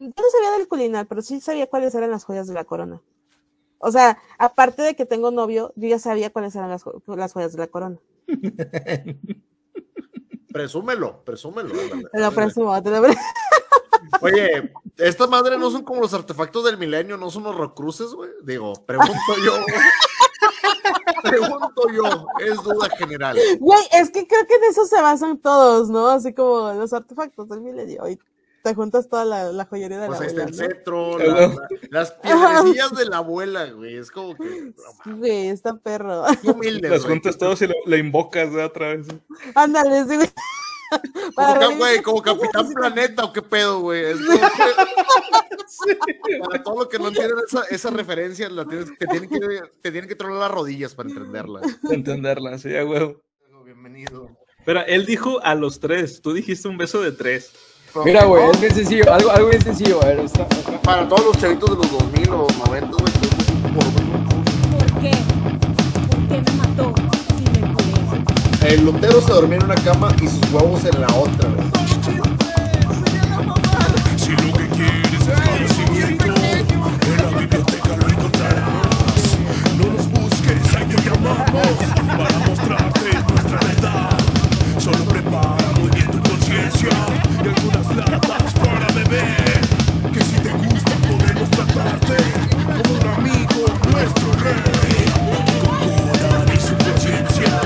Yo no sabía del culinar, pero sí sabía cuáles eran las joyas de la corona. O sea, aparte de que tengo novio, yo ya sabía cuáles eran las, las joyas de la corona. presúmelo, presúmelo. Te lo presumo, te lo presumo. Oye, esta madre no son como los artefactos del milenio, no son los rocruces, güey. Digo, pregunto yo. pregunto yo, es duda general. Güey, es que creo que en eso se basan todos, ¿no? Así como los artefactos del milenio. Y te juntas toda la, joyería de pues la abuela. Pues está el cetro, las piedrecillas de la abuela, güey. Es como que. Güey, está perro. Humilde, las juntas todas y lo, invocas de otra vez. Ándale, sí, güey. Como, güey, como Capitán Planeta o qué pedo, güey. Para todo lo que no entienden esa, esa referencia, la tienes, te, tienen que, te tienen que tronar las rodillas para entenderla. entenderla, sí, güey. Bienvenido. Pero él dijo a los tres, tú dijiste un beso de tres. Mira, güey, es bien sencillo, algo, algo bien sencillo. A ver, está, Para todos los chavitos de los 2000 o 90, güey, ¿Por qué? ¿Por qué me mató? El lotero se dormía en una cama y sus huevos en la otra, Si lo que quieres es conocimiento, en la biblioteca lo encontrarás. No nos busques, ahí te llamamos beber. Que si te gusta podemos tratarte como un amigo, nuestro rey. Con toda y su conciencia.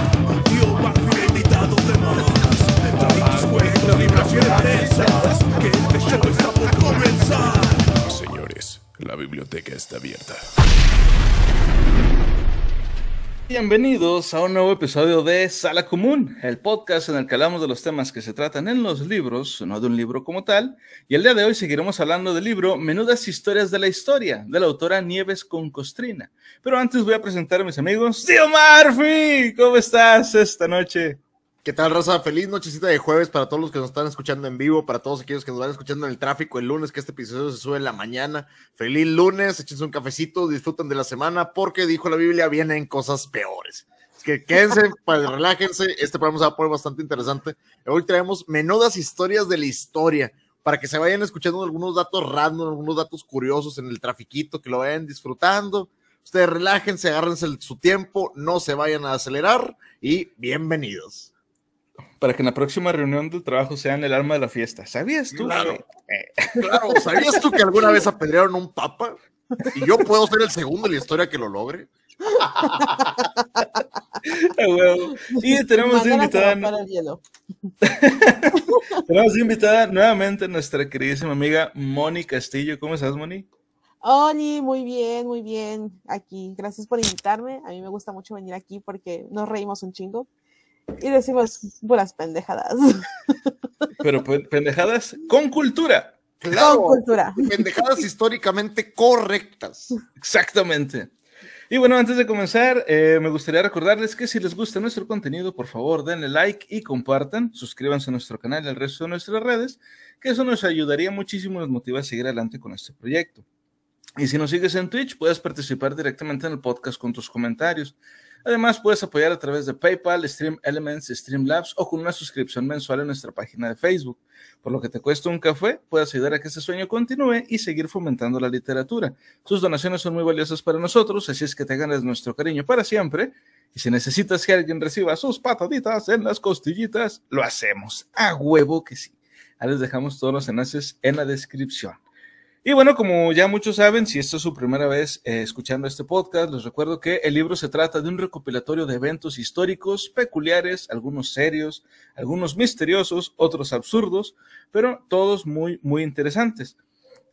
que este show está por comenzar. Señores, la biblioteca está abierta. Bienvenidos a un nuevo episodio de Sala Común, el podcast en el que hablamos de los temas que se tratan en los libros, no de un libro como tal. Y el día de hoy seguiremos hablando del libro Menudas Historias de la Historia, de la autora Nieves con Costrina. Pero antes voy a presentar a mis amigos. Tío Murphy, ¿cómo estás esta noche? ¿Qué tal, raza? Feliz nochecita de jueves para todos los que nos están escuchando en vivo, para todos aquellos que nos van escuchando en el tráfico el lunes, que este episodio se sube en la mañana. Feliz lunes, échense un cafecito, disfruten de la semana, porque dijo la Biblia, vienen cosas peores. Es que quédense, pues, relájense, este programa se va a poner bastante interesante. Hoy traemos menudas historias de la historia, para que se vayan escuchando algunos datos random, algunos datos curiosos en el trafiquito, que lo vayan disfrutando. Ustedes relájense, agárrense su tiempo, no se vayan a acelerar y bienvenidos para que en la próxima reunión del trabajo sean el arma de la fiesta. ¿Sabías tú? Claro, claro. ¿sabías tú que alguna vez apedrearon un papa? Y yo puedo ser el segundo en la historia que lo logre. y tenemos invitada. tenemos invitada nuevamente nuestra queridísima amiga Moni Castillo. ¿Cómo estás, Moni? Oli, muy bien, muy bien. Aquí, gracias por invitarme. A mí me gusta mucho venir aquí porque nos reímos un chingo y decimos buenas pendejadas. Pero pendejadas con cultura. con cultura. Pendejadas históricamente correctas. Exactamente. Y bueno, antes de comenzar, eh, me gustaría recordarles que si les gusta nuestro contenido, por favor denle like y compartan, suscríbanse a nuestro canal y al resto de nuestras redes, que eso nos ayudaría muchísimo y nos motiva a seguir adelante con este proyecto. Y si nos sigues en Twitch, puedes participar directamente en el podcast con tus comentarios. Además, puedes apoyar a través de PayPal, Stream Elements, Streamlabs o con una suscripción mensual en nuestra página de Facebook. Por lo que te cuesta un café, puedes ayudar a que este sueño continúe y seguir fomentando la literatura. Sus donaciones son muy valiosas para nosotros, así es que te ganas nuestro cariño para siempre. Y si necesitas que alguien reciba sus pataditas en las costillitas, lo hacemos. A huevo que sí. Ahí les dejamos todos los enlaces en la descripción. Y bueno, como ya muchos saben, si esta es su primera vez eh, escuchando este podcast, les recuerdo que el libro se trata de un recopilatorio de eventos históricos peculiares, algunos serios, algunos misteriosos, otros absurdos, pero todos muy, muy interesantes.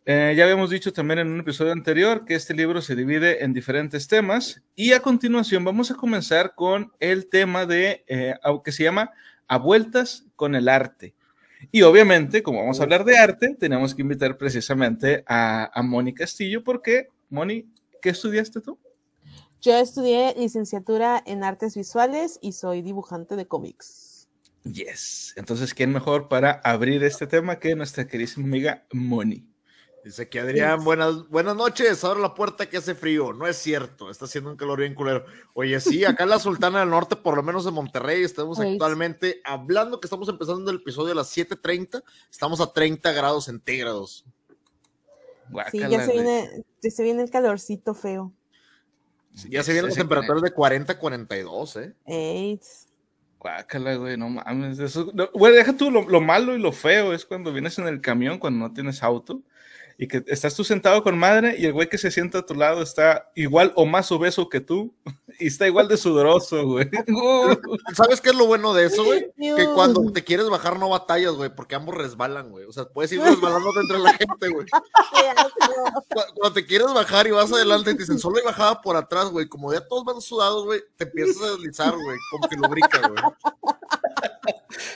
Eh, ya habíamos dicho también en un episodio anterior que este libro se divide en diferentes temas y a continuación vamos a comenzar con el tema de, eh, que se llama A vueltas con el arte. Y obviamente, como vamos a hablar de arte, tenemos que invitar precisamente a, a Moni Castillo, porque, Moni, ¿qué estudiaste tú? Yo estudié licenciatura en artes visuales y soy dibujante de cómics. Yes. Entonces, ¿quién mejor para abrir este tema que nuestra queridísima amiga Moni? Dice que Adrián, buenas, buenas noches, abre la puerta que hace frío. No es cierto, está haciendo un calor bien culero. Oye, sí, acá en la Sultana del Norte, por lo menos en Monterrey, estamos actualmente hablando que estamos empezando el episodio a las 7.30, estamos a 30 grados centígrados. Sí, ya se viene, ya se viene el calorcito feo. Ya se vienen las temperaturas de 40 a 42, ¿eh? Ey, Guácala, güey, no mames. Eso, no, güey, deja tú lo, lo malo y lo feo es cuando vienes en el camión, cuando no tienes auto, y que estás tú sentado con madre y el güey que se sienta a tu lado está igual o más obeso que tú y está igual de sudoroso, güey. ¿Sabes qué es lo bueno de eso, güey? Que cuando te quieres bajar no batallas, güey, porque ambos resbalan, güey. O sea, puedes ir resbalando entre la gente, güey. Cuando te quieres bajar y vas adelante y te dicen, solo hay bajada por atrás, güey. Como ya todos van sudados, güey, te empiezas a deslizar, güey. Como que lubrica, güey.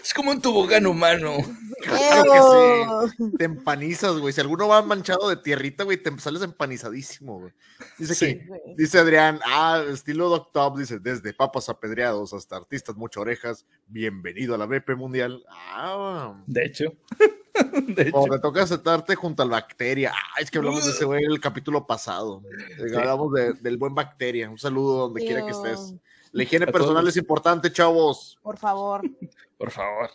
Es como un tobogán humano. Claro que sí. Te empanizas, güey. Si alguno va manchado de tierrita, güey, te sales empanizadísimo, güey. Dice Sí. que, dice Adrián, ah, estilo Doc Top, dice, desde papas apedreados hasta artistas mucho orejas, bienvenido a la BP Mundial. Ah, De hecho. De hecho. o te toca sentarte junto al bacteria. Ah, es que hablamos de ese güey en el capítulo pasado. Hablamos de- del buen bacteria. Un saludo donde quiera que estés. La higiene A personal todos. es importante, chavos. Por favor. Por favor.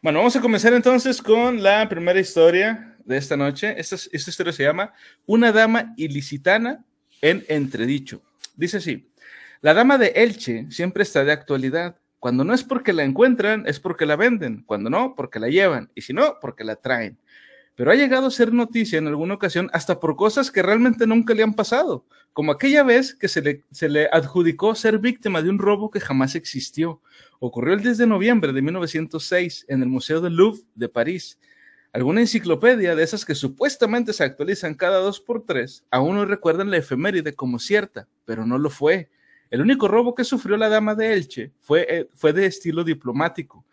Bueno, vamos a comenzar entonces con la primera historia de esta noche. Esta, esta historia se llama Una dama ilicitana en entredicho. Dice así, la dama de Elche siempre está de actualidad. Cuando no es porque la encuentran, es porque la venden. Cuando no, porque la llevan. Y si no, porque la traen. Pero ha llegado a ser noticia en alguna ocasión hasta por cosas que realmente nunca le han pasado, como aquella vez que se le, se le adjudicó ser víctima de un robo que jamás existió. Ocurrió el 10 de noviembre de 1906 en el Museo del Louvre de París. Alguna enciclopedia de esas que supuestamente se actualizan cada dos por tres aún no recuerdan la efeméride como cierta, pero no lo fue. El único robo que sufrió la dama de Elche fue, eh, fue de estilo diplomático.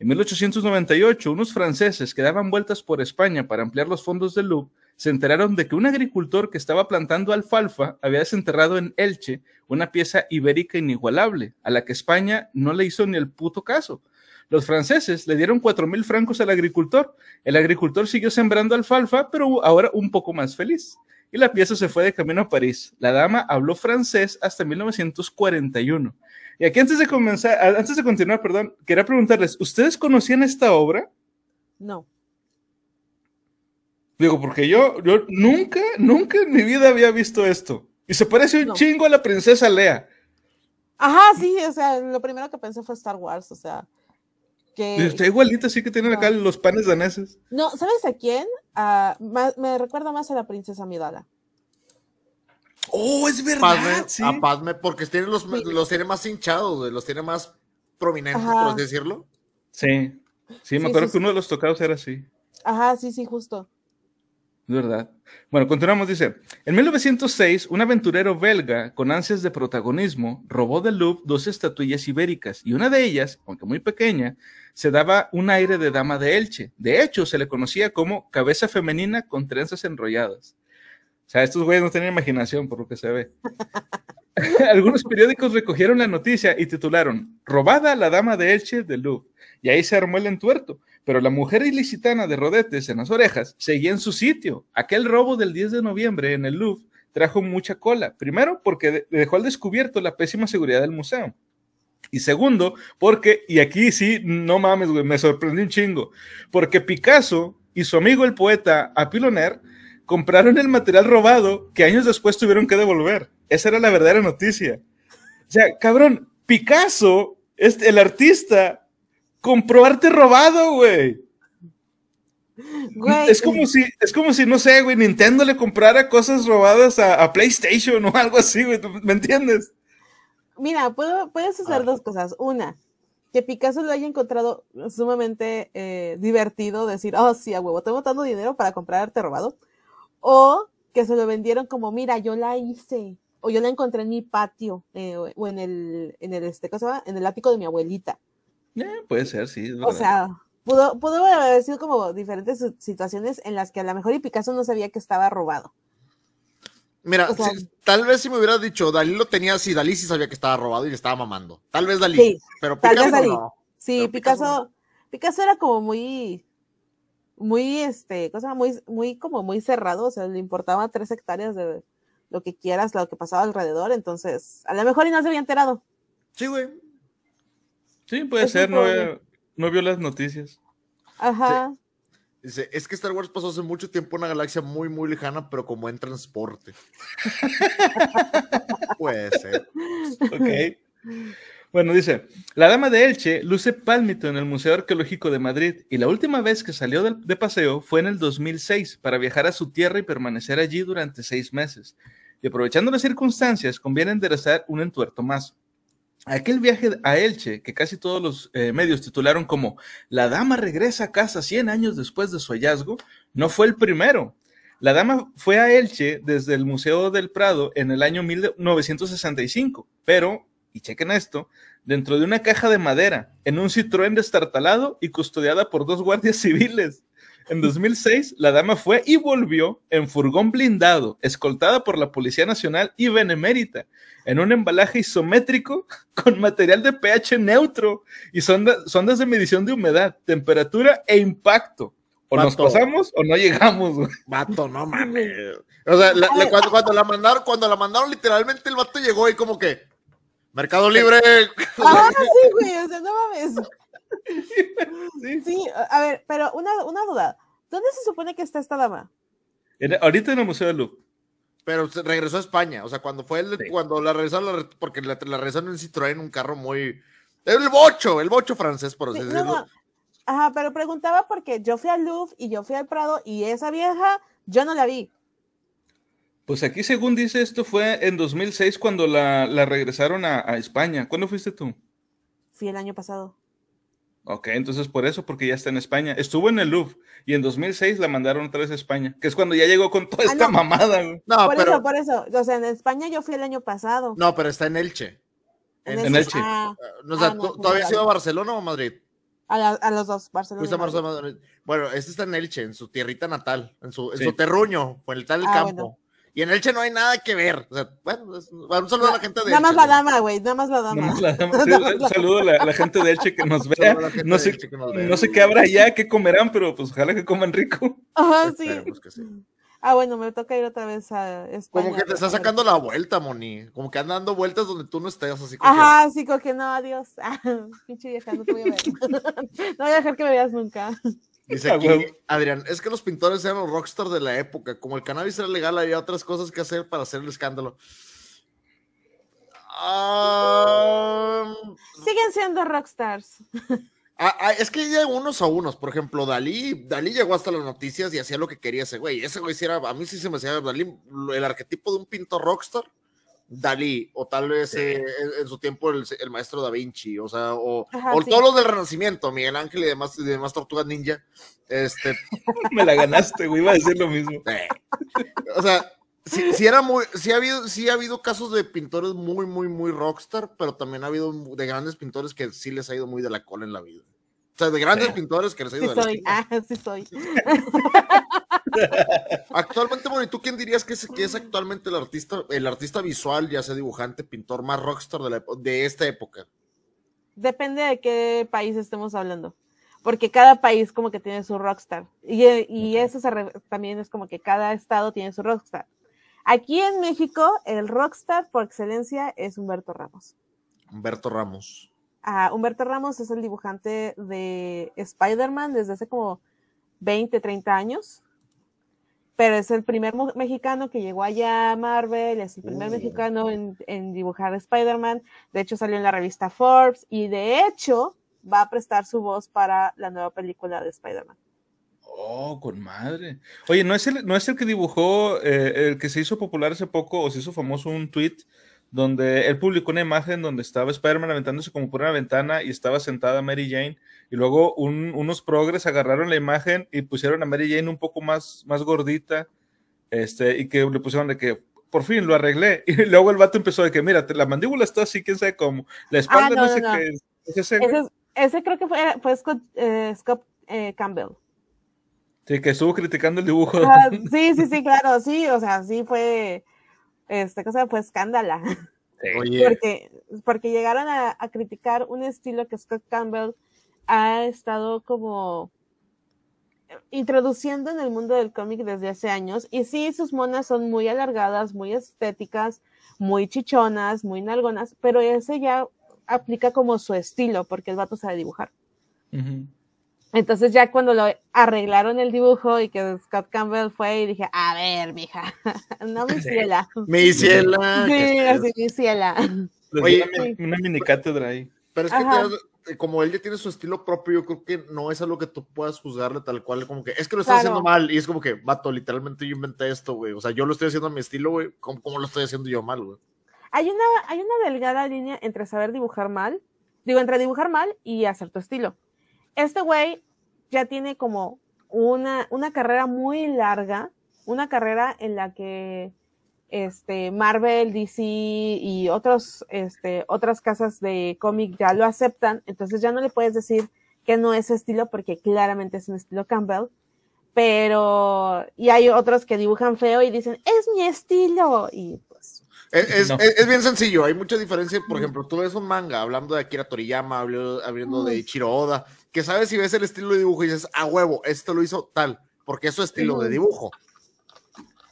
En 1898, unos franceses que daban vueltas por España para ampliar los fondos del Louvre se enteraron de que un agricultor que estaba plantando alfalfa había desenterrado en Elche una pieza ibérica inigualable, a la que España no le hizo ni el puto caso. Los franceses le dieron cuatro mil francos al agricultor. El agricultor siguió sembrando alfalfa, pero ahora un poco más feliz. Y la pieza se fue de camino a París. La dama habló francés hasta 1941. Y aquí antes de comenzar, antes de continuar, perdón, quería preguntarles, ¿ustedes conocían esta obra? No. Digo, porque yo, yo nunca, nunca en mi vida había visto esto. Y se parece un No. chingo a la princesa Lea. Ajá, sí, o sea, lo primero que pensé fue Star Wars, o sea, que... Está igualita, así que tienen acá No. los panes daneses. No, ¿sabes a quién? Más- me recuerda más a la princesa Amidala. Oh, es Padme, sí. a Padme, porque tiene los, los tiene más hinchados, los tiene más prominentes, Ajá. por así decirlo. Sí, sí, me Sí, acuerdo sí, que uno de los tocados era así. Ajá, sí, sí, justo. Es verdad. Bueno, continuamos, dice. En 1906, un aventurero belga con ansias de protagonismo robó del Louvre dos estatuillas ibéricas y una de ellas, aunque muy pequeña, se daba un aire de dama de Elche. De hecho, se le conocía como cabeza femenina con trenzas enrolladas. O sea, estos güeyes no tenían imaginación, por lo que se ve. Algunos periódicos recogieron la noticia y titularon Robada la dama de Elche del Louvre. Y ahí se armó el entuerto. Pero la mujer ilicitana de rodetes en las orejas seguía en su sitio. Aquel robo del 10 de noviembre en el Louvre trajo mucha cola. Primero, porque de- dejó al descubierto la pésima seguridad del museo. Y segundo, porque, y aquí sí, no mames, güey, me sorprendí un chingo, porque Picasso y su amigo el poeta Apiloner compraron el material robado que años después tuvieron que devolver. Esa era la verdadera noticia. O sea, cabrón, Picasso, este, el artista, compró arte robado, güey. Güey, Es como si, es como si, no sé, güey, Nintendo le comprara cosas robadas a, a PlayStation o algo así, güey. ¿tú ¿Me entiendes? Mira, puedo- puedes hacer dos cosas. Una, que Picasso lo haya encontrado sumamente eh, divertido, decir, oh, sí, a huevo, tengo tanto dinero para comprar arte robado. O que se lo vendieron como, mira, yo la hice. O yo la encontré en mi patio, eh, o- en el, en el, este, ¿cómo se llama? En el ático de mi abuelita. Eh, puede ser, sí. O sea, pudo, pudo haber sido como diferentes si- situaciones en las que a lo mejor y Picasso no sabía que estaba robado. Mira, O sea- si- tal vez si me hubieras dicho, Dalí lo tenía, sí, Dalí sí sabía que estaba robado y le estaba mamando. Tal vez Dalí, Sí, pero tal Picasso vez Dalí. no. Sí, Pero Picasso, Picasso Picasso era como muy, muy, este, cosa muy, muy, como muy cerrado, o sea, le importaba tres hectáreas de lo que quieras, lo que pasaba alrededor, entonces, a lo mejor y no se había enterado. Sí, güey. Sí, puede es ser, no, no vio las noticias. Ajá, Dice, es que Star Wars pasó hace mucho tiempo en una galaxia muy, muy lejana, pero como en transporte. Puede ser. Ok. Bueno, dice, la dama de Elche luce pálmito en el Museo Arqueológico de Madrid y la última vez que salió de, paseo fue en el 2006 para viajar a su tierra y permanecer allí durante seis meses. Y aprovechando las circunstancias, conviene enderezar un entuerto más. Aquel viaje a Elche, que casi todos los eh, medios titularon como La dama regresa a casa 100 años después de su hallazgo, no fue el primero. La dama fue a Elche desde el Museo del Prado en el año 1965, pero, y chequen esto, dentro de una caja de madera, en un Citroën destartalado y custodiada por dos guardias civiles. En 2006, la dama fue y volvió en furgón blindado, escoltada por la Policía Nacional y Benemérita, en un embalaje isométrico con material de pH neutro y sonda- sondas de medición de humedad, temperatura e impacto. O nos pasamos o no llegamos. güey. Vato, no mames. O sea, la- la- cuando, cuando la mandaron, cuando la mandaron, literalmente el vato llegó y como que. Mercado Libre. Ah, sí, güey, o sea, no mames. Sí. Sí, a ver, pero una, una duda. ¿Dónde se supone que está esta dama? En- ahorita en el Museo del Louvre. Pero se regresó a España. O sea, cuando fue el, Sí. cuando la regresaron, la porque la, la regresaron en Citroën, un carro muy. El bocho, el bocho francés, por así Sí, decirlo. no. Ajá, pero preguntaba porque yo fui al Louvre y yo fui al Prado y esa vieja yo no la vi. Pues aquí, según dice esto, fue en 2006 cuando la, la regresaron a, a España. ¿Cuándo fuiste tú? Fui el año pasado. Ok, entonces por eso, porque ya está en España. Estuvo en el Louvre y en 2006 la mandaron otra vez a España, que es cuando ya llegó con toda Ah, esta no. mamada. güey. No, por pero. eso, por eso. O sea, en España yo fui el año pasado. No, pero está en Elche. En Elche. ah, O sea, Ah, no, ¿tú- no, ¿todavía has ido a. Barcelona o a Madrid? a, la- a los dos, Barcelona. Fuiste a y Madrid. Barcelona. Bueno, este está en Elche, en su tierrita natal, en su, en Sí. su terruño, en el tal Ah, campo. bueno. Y en Elche no hay nada que ver. O sea, bueno, un saludo a la gente de Nada más Elche, la dama, güey, nada más la dama. Nomás la dama. Sí, un saludo a la, la gente de Elche que nos vea. No sé, Elche que nos vea. no sé qué habrá allá, qué comerán, pero pues ojalá que coman rico. Ajá, sí. Esperemos que sí. Ah, bueno, me toca ir otra vez a España. Como que te está sacando la vuelta, Moni. Como que anda dando vueltas donde tú no estés, así como que- Ajá, sí, como que no, adiós. Ah, pinche vieja, no te voy a ver. no voy a dejar que me veas nunca. Dice aquí. Adrián, es que los pintores eran los rockstar de la época. Como el cannabis era legal, había otras cosas que hacer para hacer el escándalo. Siguen siendo rockstars. ah, ah, es que hay de unos a unos. Por ejemplo, Dalí, Dalí llegó hasta las noticias y hacía lo que quería ese güey. Ese güey sí era, a mí sí se me hacía Dalí, el arquetipo de un pintor rockstar. Dalí, o tal vez eh, en, en su tiempo el, el maestro Da Vinci, o sea, o, Ajá, o sí. todos los del Renacimiento, Miguel Ángel y demás, y demás tortugas ninja. Este, Me la ganaste, güey, iba a decir lo mismo. Eh, o sea, sí, sí era muy, sí ha habido, sí ha habido casos de pintores muy, muy, muy rockstar, pero también ha habido de grandes pintores que sí les ha ido muy de la cola en la vida. O sea, de grandes Sí. pintores que les ha Sí ido de la soy. Ah, sí soy. Actualmente, bueno, ¿y tú quién dirías que es, que es actualmente el artista, el artista visual, ya sea dibujante, pintor más rockstar de, la de esta época? Depende de qué país estemos hablando. Porque cada país como que tiene su rockstar. Y, eh, y eso se re- también es como que cada estado tiene su rockstar. Aquí en México, el rockstar por excelencia es Humberto Ramos. Humberto Ramos. Humberto Ramos es el dibujante de Spider-Man desde hace como 20, 30 años. Pero es el primer mexicano que llegó allá a Marvel, es el primer mexicano en, en dibujar Spider-Man. De hecho, salió en la revista Forbes y de hecho va a prestar su voz para la nueva película de Spider-Man. Oh, con madre. Oye, ¿no es el, no es el que dibujó, eh, el que se hizo popular hace poco o se hizo famoso un tweet donde él publicó una imagen donde estaba Spider-Man aventándose como por una ventana y estaba sentada Mary Jane y luego un- unos progres agarraron la imagen y pusieron a Mary Jane un poco más, más gordita este, y que le pusieron de que por fin lo arreglé y luego el vato empezó de que mira, la mandíbula está así, quién sabe cómo, la espalda Ah, no, no, sé no. qué es. ¿Es ese? Ese, es- ese creo que fue, fue Scott, eh, Scott, eh, Campbell. Sí, que estuvo criticando el dibujo. Ah, sí, sí, sí, claro, sí, o sea, sí fue, este cosa fue escándala. Oye, porque, porque llegaron a, a criticar un estilo que Scott Campbell ha estado como introduciendo en el mundo del cómic desde hace años. Y sí, sus monas son muy alargadas, muy estéticas, muy chichonas, muy nalgonas, pero ese ya aplica como su estilo, porque el vato sabe dibujar. Ujú. Entonces ya cuando lo arreglaron el dibujo y que Scott Campbell fue y dije, a ver, mija, no mi ciela. Me hiciela. Sí, así mi ciela. Oye, una, mi- mini cátedra ahí. Pero es que te- eh, como él ya tiene su estilo propio, yo creo que no es algo que tú puedas juzgarle tal cual, como que es que lo estás Claro. haciendo mal y es como que, vato, literalmente yo inventé esto, güey. O sea, yo lo estoy haciendo a mi estilo, güey. ¿Cómo, cómo lo estoy haciendo yo mal, güey? Hay una, hay una delgada línea entre saber dibujar mal, digo, entre dibujar mal y hacer tu estilo. Este güey ya tiene como una, una carrera muy larga, una carrera en la que este, Marvel, DC y otros, este, otras casas de cómic ya lo aceptan, entonces ya no le puedes decir que no es su estilo porque claramente es un estilo Campbell, pero, y hay otros que dibujan feo y dicen, es mi estilo, y pues, Es, es- No. es- es bien sencillo, hay mucha diferencia. Por ejemplo, tú ves un manga hablando de Akira Toriyama, hablando de. Ichiro Oda, que sabes si ves el estilo de dibujo y dices, a huevo, esto lo hizo tal, porque es su estilo de dibujo.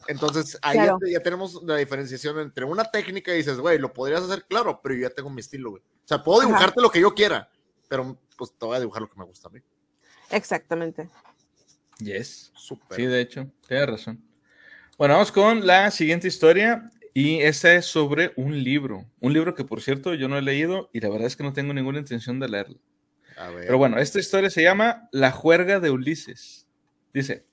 Entonces, ahí Claro. ya, ya tenemos la diferenciación entre una técnica y dices, güey, lo podrías hacer, claro, pero yo ya tengo mi estilo, güey. O sea, puedo Ajá. dibujarte lo que yo quiera, pero pues te voy a dibujar lo que me gusta a mí. exactamente. Yes. Súper. Sí, de hecho, tienes razón. Bueno, vamos con la siguiente historia y esta es sobre un libro. Un libro que, por cierto, yo no he leído y la verdad es que no tengo ninguna intención de leerlo. Pero bueno, esta historia se llama La juerga de Ulises. Dice,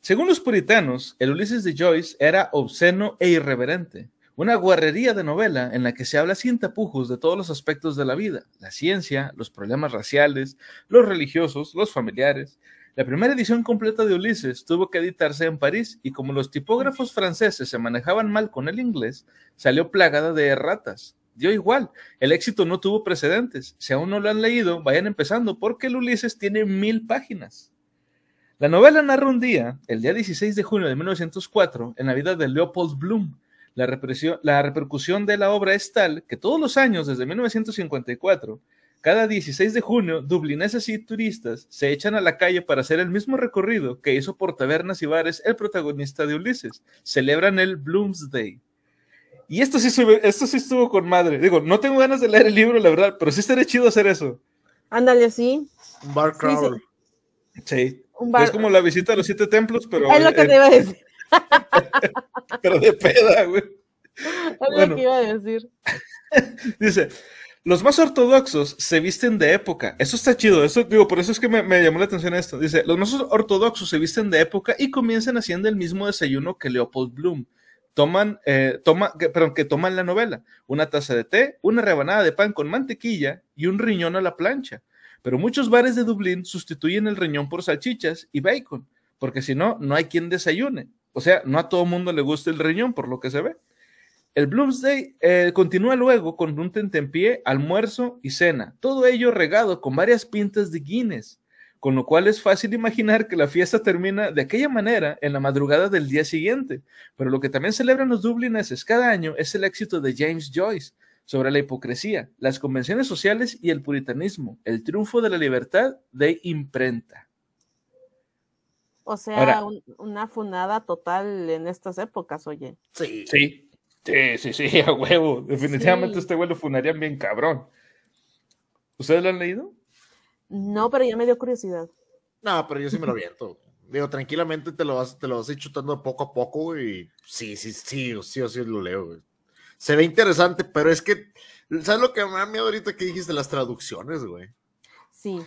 según los puritanos, el Ulises de Joyce era obsceno e irreverente, una guarrería de novela en la que se habla sin tapujos de todos los aspectos de la vida, la ciencia, los problemas raciales, los religiosos, los familiares. La primera edición completa de Ulises tuvo que editarse en París y como los tipógrafos franceses se manejaban mal con el inglés, salió plagada de erratas. Dio igual, el éxito no tuvo precedentes. Si aún no lo han leído, vayan empezando porque el Ulises tiene mil páginas. La novela narra un día, el día 16 de junio de 1904, en la vida de Leopold Bloom. La, la repercusión de la obra es tal que todos los años, desde 1954, cada 16 de junio, dublineses y turistas se echan a la calle para hacer el mismo recorrido que hizo por tabernas y bares el protagonista de Ulises. Celebran el Bloomsday. Y esto sí, sube- esto sí estuvo con madre. Digo, no tengo ganas de leer el libro, la verdad, pero sí estaría chido hacer eso. Ándale así, Un bar sí. crawl. Sí. un bar. Es como la visita a los siete templos, pero, Es lo que eh, te iba a decir. pero de peda, güey. Es bueno. lo que iba a decir. Dice, los más ortodoxos se visten de época. Eso está chido. Eso, digo, por eso es que me, me llamó la atención esto. Dice, los más ortodoxos se visten de época y comienzan haciendo el mismo desayuno que Leopold Bloom. Toman, eh, toma, que, perdón, que toman la novela. Una taza de té, una rebanada de pan con mantequilla y un riñón a la plancha. Pero muchos bares de Dublín sustituyen el riñón por salchichas y bacon, porque si no, no hay quien desayune. O sea, no a todo mundo le gusta el riñón, por lo que se ve. El Bloomsday eh, continúa luego con un tentempié, almuerzo y cena, todo ello regado con varias pintas de Guinness, con lo cual es fácil imaginar que la fiesta termina de aquella manera en la madrugada del día siguiente. Pero lo que también celebran los dublineses cada año es el éxito de James Joyce sobre la hipocresía, las convenciones sociales y el puritanismo, el triunfo de la libertad de imprenta. O sea, Ahora- un- una funada total en estas épocas, oye. Sí. Sí, sí, sí, sí, a huevo. Definitivamente Sí. este güey lo funarían bien cabrón. ¿Ustedes lo han leído? No, pero ya me dio curiosidad. No, pero yo sí me lo aviento. Digo, tranquilamente te lo vas, te lo vas a ir chutando poco a poco, güey. y Sí, sí, sí, sí, o sí lo leo, güey. Se ve interesante, pero es que, ¿sabes lo que me da miedo ahorita que dijiste? Las traducciones, güey. Sí.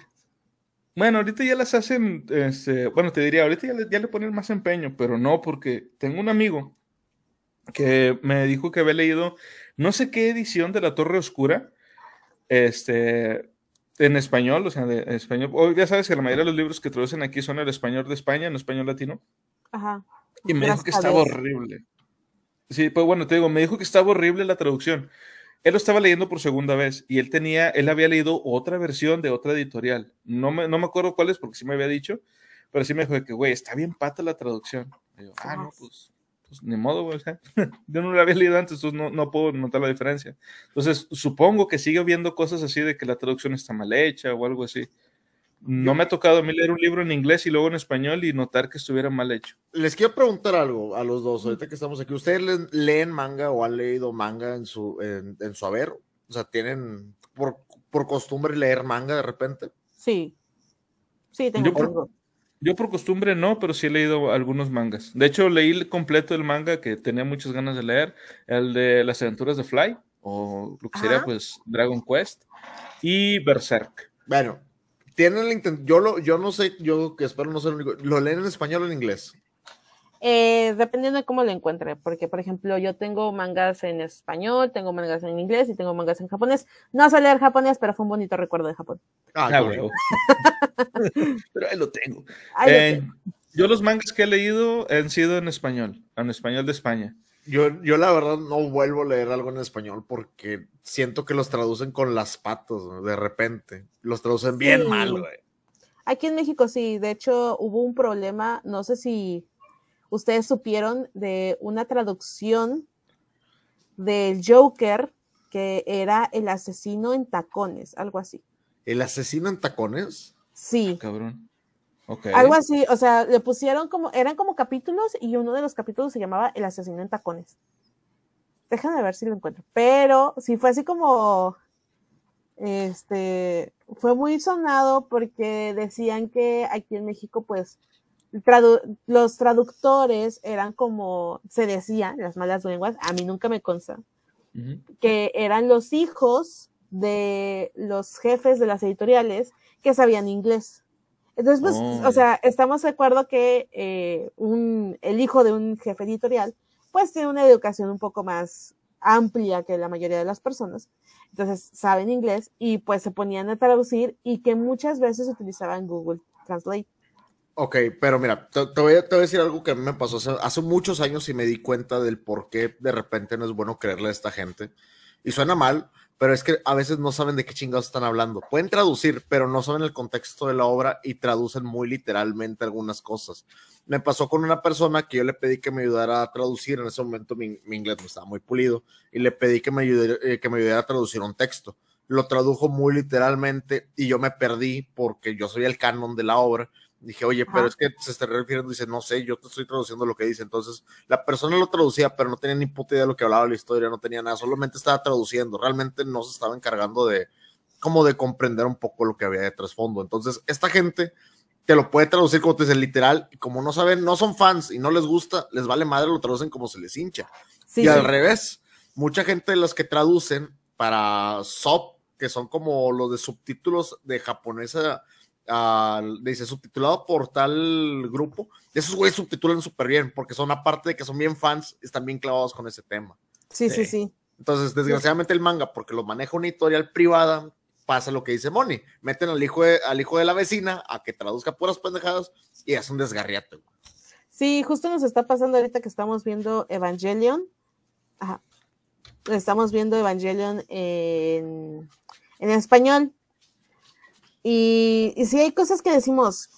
Bueno, ahorita ya las hacen, este, bueno, te diría, ahorita ya le, ya le ponen más empeño, pero no, porque tengo un amigo que me dijo que había leído no sé qué edición de La Torre Oscura, este, en español, o sea, de en español. Hoy ya sabes que la mayoría de los libros que traducen aquí son el español de España, en español latino. Ajá. Y me dijo que estaba horrible. Sí, pues bueno, te digo, me dijo que estaba horrible la traducción. Él lo estaba leyendo por segunda vez y él tenía, él había leído otra versión de otra editorial. No me, no me acuerdo cuál es porque sí me había dicho, pero sí me dijo que, güey, está bien pata la traducción. Yo, ah, no, pues, pues ni modo, güey. o sea, yo no la había leído antes, entonces no, no puedo notar la diferencia. Entonces, supongo que sigue habiendo cosas así de que la traducción está mal hecha o algo así. No me ha tocado a mí leer un libro en inglés y luego en español y notar que estuviera mal hecho. Les quiero preguntar algo a los dos, ahorita que estamos aquí. ¿Ustedes leen, leen manga o han leído manga en su, en, en su haber? O sea, ¿tienen por, por costumbre leer manga de repente? Sí. Sí, tengo Yo por- tengo. Yo por costumbre no, pero sí he leído algunos mangas. De hecho, leí el completo el manga que tenía muchas ganas de leer, el de las aventuras de Fly, o lo que sería pues Dragon Quest, y Berserk. Bueno, tienen el intent- yo lo, yo no sé, yo que espero no ser el único. ¿Lo leen en español o en inglés? Eh, dependiendo de cómo lo encuentre, porque por ejemplo yo tengo mangas en español, tengo mangas en inglés y tengo mangas en japonés. No sé leer japonés, pero fue un bonito recuerdo de Japón. Ah, Ah, huevo. pero ahí lo tengo. Ahí lo Eh, tengo. yo los mangas que he leído han sido en español, en español de España. Yo, yo la verdad no vuelvo a leer algo en español porque siento que los traducen con las patas, ¿no? de repente. Los traducen bien Sí. mal, güey. Aquí en México sí, de hecho hubo un problema, no sé si ustedes supieron de una traducción del Joker que era el asesino en tacones, algo así. ¿El asesino en tacones? Sí, Cabrón. Ok. algo así, o sea, le pusieron como, eran como capítulos y uno de los capítulos se llamaba El asesino en tacones. Déjame ver si lo encuentro. Pero sí fue así como, este, fue muy sonado porque decían que aquí en México, pues, tradu- los traductores eran como, se decía, las malas lenguas, a mí nunca me consta, que eran los hijos de los jefes de las editoriales que sabían inglés. Entonces, pues, Oh. o sea, estamos de acuerdo que eh, un, el hijo de un jefe editorial, pues tiene una educación un poco más amplia que la mayoría de las personas. Entonces, saben inglés y pues se ponían a traducir y que muchas veces utilizaban Google Translate. Ok, pero mira, te, voy, a, decir algo que a mí me pasó hace, muchos años y me di cuenta del por qué de repente no es bueno creerle a esta gente. Y suena mal, pero es que a veces no saben de qué chingados están hablando. Pueden traducir, pero no saben el contexto de la obra y traducen muy literalmente algunas cosas. Me pasó con una persona que yo le pedí que me ayudara a traducir, en ese momento mi, inglés no estaba muy pulido, y le pedí que me, eh, que me ayudara a traducir un texto. Lo tradujo muy literalmente y yo me perdí porque yo soy el canon de la obra. Dije, oye, pero es que se está refiriendo, dice, no sé, yo te estoy traduciendo lo que dice. Entonces, la persona lo traducía, pero no tenía ni puta idea de lo que hablaba la historia, no tenía nada, solamente estaba traduciendo. Realmente no se estaba encargando de, como de comprender un poco lo que había de trasfondo. Entonces, esta gente te lo puede traducir como te dice literal, y como no saben, no son fans y no les gusta, les vale madre, lo traducen como se les hincha. Sí, y sí. al revés, mucha gente de las que traducen para sub, que son como los de subtítulos de japonesa, dice subtitulado por tal grupo, esos güeyes subtitulan súper bien, porque son aparte de que son bien fans, están bien clavados con ese tema. sí, sí, Sí. sí. Entonces, desgraciadamente el manga, porque lo maneja una editorial privada, pasa lo que dice Moni, meten al hijo de, al hijo de la vecina a que traduzca puras pendejadas y es un desgarriate. Sí, justo nos está pasando ahorita que estamos viendo Evangelion. Ajá. Estamos viendo Evangelion en, en español. Y, y sí hay cosas que decimos,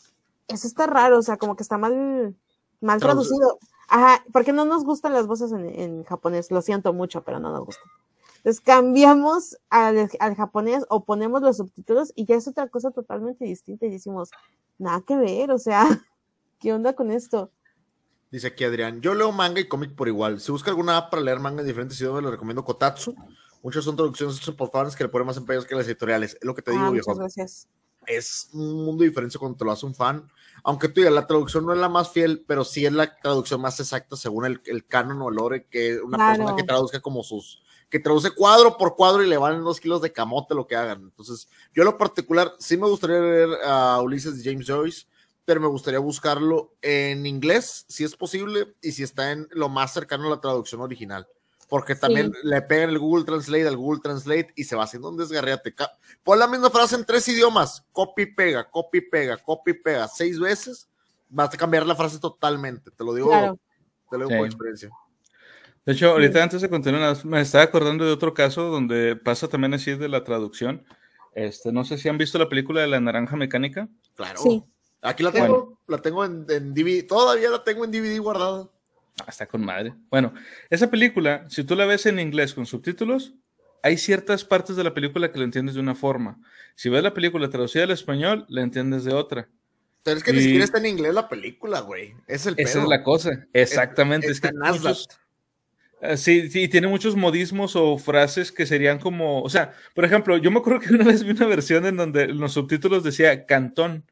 eso está raro, o sea, como que está mal, mal Traducido. Ajá, porque no nos gustan las voces en, en japonés, lo siento mucho, pero no nos gustan. Entonces cambiamos al, al japonés o ponemos los subtítulos y ya es otra cosa totalmente distinta y decimos, nada que ver, o sea, ¿qué onda con esto? Dice aquí Adrián, yo leo manga y cómic por igual. Si busca alguna app para leer manga en diferentes idiomas, le recomiendo Kotatsu. Muchas son traducciones hechas por fans que le ponen más empeños que las editoriales. Es lo que te digo, Ah, viejo. muchas gracias. Es un mundo diferente cuando te lo hace un fan. Aunque tú digas, la traducción no es la más fiel, pero sí es la traducción más exacta según el, el canon o el lore que una Claro. persona que traduzca como sus, que traduce cuadro por cuadro y le van dos kilos de camote lo que hagan. Entonces, yo en lo particular, sí me gustaría leer a Ulises de James Joyce, pero me gustaría buscarlo en inglés, si es posible, y si está en lo más cercano a la traducción original. Porque también le pegan el Google Translate al Google Translate y se va haciendo un desgarriate. Pon la misma frase en tres idiomas, copy pega, copy pega, copy pega, seis veces, vas a cambiar la frase totalmente. Te lo digo, Claro. te lo digo Sí. por experiencia. De hecho, ahorita antes de continuar, me estaba acordando de otro caso donde pasa también así de la traducción. Este, no sé si han visto la película de la naranja mecánica. Claro. Sí. Aquí la tengo, la tengo en, en DVD, todavía la tengo en DVD guardada. Ah, está con madre. Bueno, esa película, si tú la ves en inglés con subtítulos, hay ciertas partes de la película que la entiendes de una forma. Si ves la película traducida al español, la entiendes de otra. Pero es que ni Y- siquiera está en inglés la película, güey. Es el Esa pedo. es la cosa. Exactamente. Es, que Aslat. muchos- Ah, Sí, sí, tiene muchos modismos o frases que serían como, o sea, por ejemplo, yo me acuerdo que una vez vi una versión en donde los subtítulos decía cantón,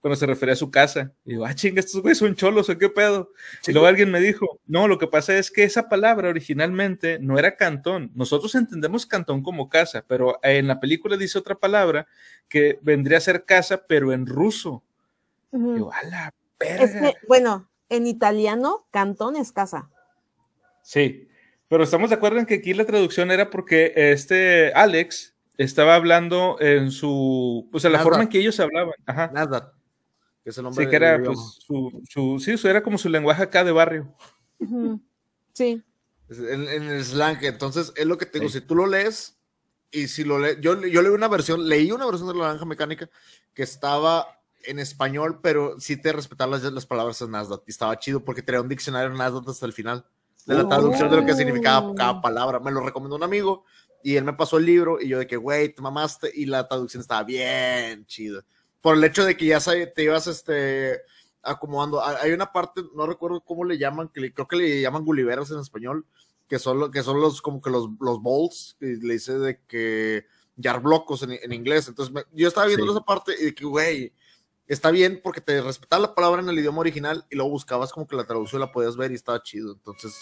cuando se refería a su casa. Y digo, ah, chinga, estos güeyes son cholos, ¿o qué pedo? y luego alguien me dijo, no, lo que pasa es que esa palabra originalmente no era cantón. Nosotros entendemos cantón como casa, pero en la película dice otra palabra que vendría a ser casa, pero en ruso. Ujú. Digo, a la Es verga. que, bueno, en italiano, cantón es casa. Sí, pero estamos de acuerdo en que aquí la traducción era porque este Alex estaba hablando en su, o sea, la Nada. forma en que ellos hablaban. Ajá. Nada. Que es el nombre Sí, que era pues su, su, sí, eso era como su lenguaje acá de barrio. Ujú. Sí. Es En, en el slang. Entonces, es lo que te digo. Sí. Si tú lo lees y si lo lees, yo, yo leí una versión, leí una versión de la naranja mecánica que estaba en español, pero sí te respetaba las, las palabras en Nasdaq y estaba chido porque traía un diccionario en Nasdaq hasta el final de la Oh. traducción de lo que significaba cada palabra. Me lo recomendó un amigo y él me pasó el libro y yo de que, güey, te mamaste y la traducción estaba bien chida. Por el hecho de que ya te ibas este, acomodando. Ha- Hay una parte, no recuerdo cómo le llaman, que le- creo que le llaman gulliveros en español, que son, lo- que son los como que los, los bowls, que le dice de que yarblocos en, en inglés. Entonces me- yo estaba viendo Sí. esa parte y de que, güey, está bien porque te respetaba la palabra en el idioma original y luego buscabas como que la traducción la podías ver y estaba chido. Entonces,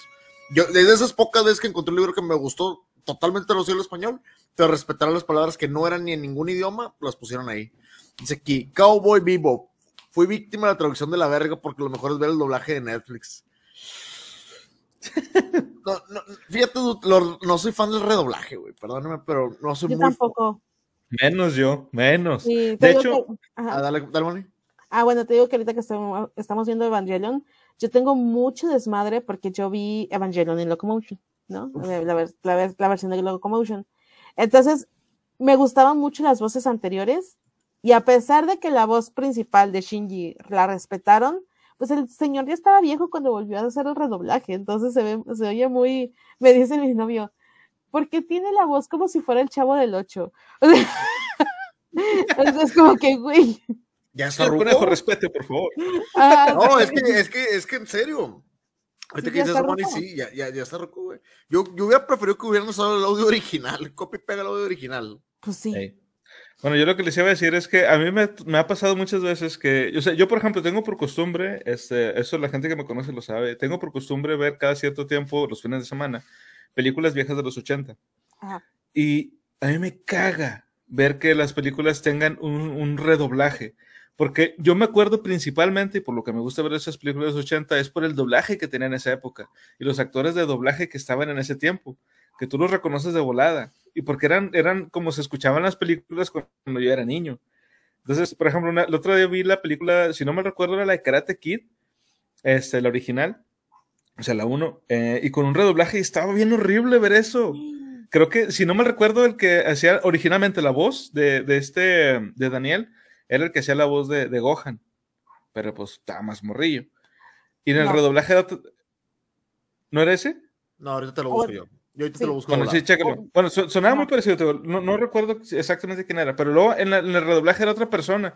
yo, desde esas pocas veces que encontré un libro que me gustó totalmente traducido al español, te respetaron las palabras que no eran ni en ningún idioma, las pusieron ahí. Dice aquí, Cowboy Bebop. Fui víctima de la traducción de la verga porque lo mejor es ver el doblaje de Netflix. No, no, fíjate, lo- no soy fan del redoblaje, güey. Perdóname, pero no soy Yo muy fan. tampoco. Menos yo, menos. Sí, De hecho, que-. Ah, dale, dale. Ah, bueno, te digo que ahorita que estamos, estamos viendo Evangelion, yo tengo mucho desmadre porque yo vi Evangelion en Locomotion, ¿no? La, la ver- la ver- la versión de Locomotion. Entonces, me gustaban mucho las voces anteriores y a pesar de que la voz principal de Shinji la respetaron, pues el señor ya estaba viejo cuando volvió a hacer el redoblaje, entonces se ve, se oye muy, me dice mi novio, porque tiene la voz como si fuera el chavo del 8. Entonces, como que, güey. Ya está. Conejo, respete, por favor. ah, No, es que, es que, es que en serio. Ahorita Sí, que dices ruco. sí, ya, ya, ya está ruco, güey. Yo, yo hubiera preferido que hubieran usado el audio original. Copy y pega el audio original. Pues sí. Bueno, yo lo que les iba a decir es que a mí me, me ha pasado muchas veces que, o sea, yo por ejemplo tengo por costumbre, este, eso la gente que me conoce lo sabe, tengo por costumbre ver cada cierto tiempo, los fines de semana, películas viejas de los 80. Ajá. Y a mí me caga ver que las películas tengan un, un redoblaje. Porque yo me acuerdo principalmente, y por lo que me gusta ver esas películas de los 80, es por el doblaje que tenían en esa época y los actores de doblaje que estaban en ese tiempo, que tú los reconoces de volada. Y porque eran, eran como se escuchaban las películas cuando yo era niño. Entonces, por ejemplo, una- el otro día vi la película, si no me recuerdo, era la de Karate Kid, este, la original, o sea, la 1, y con un redoblaje y estaba bien horrible ver eso. Creo que, si no me recuerdo, el que hacía originalmente la voz de, de este, de Daniel, era el que hacía la voz de, de Gohan, pero pues estaba más morrillo. Y en el No. redoblaje ¿No era ese? No, ahorita te lo Ahora- busco yo. Yo ahorita sí. te lo busco. Bueno, sí. Bueno, so- sonaba muy parecido, no, no recuerdo exactamente quién era, pero luego en, la- en el redoblaje era otra persona.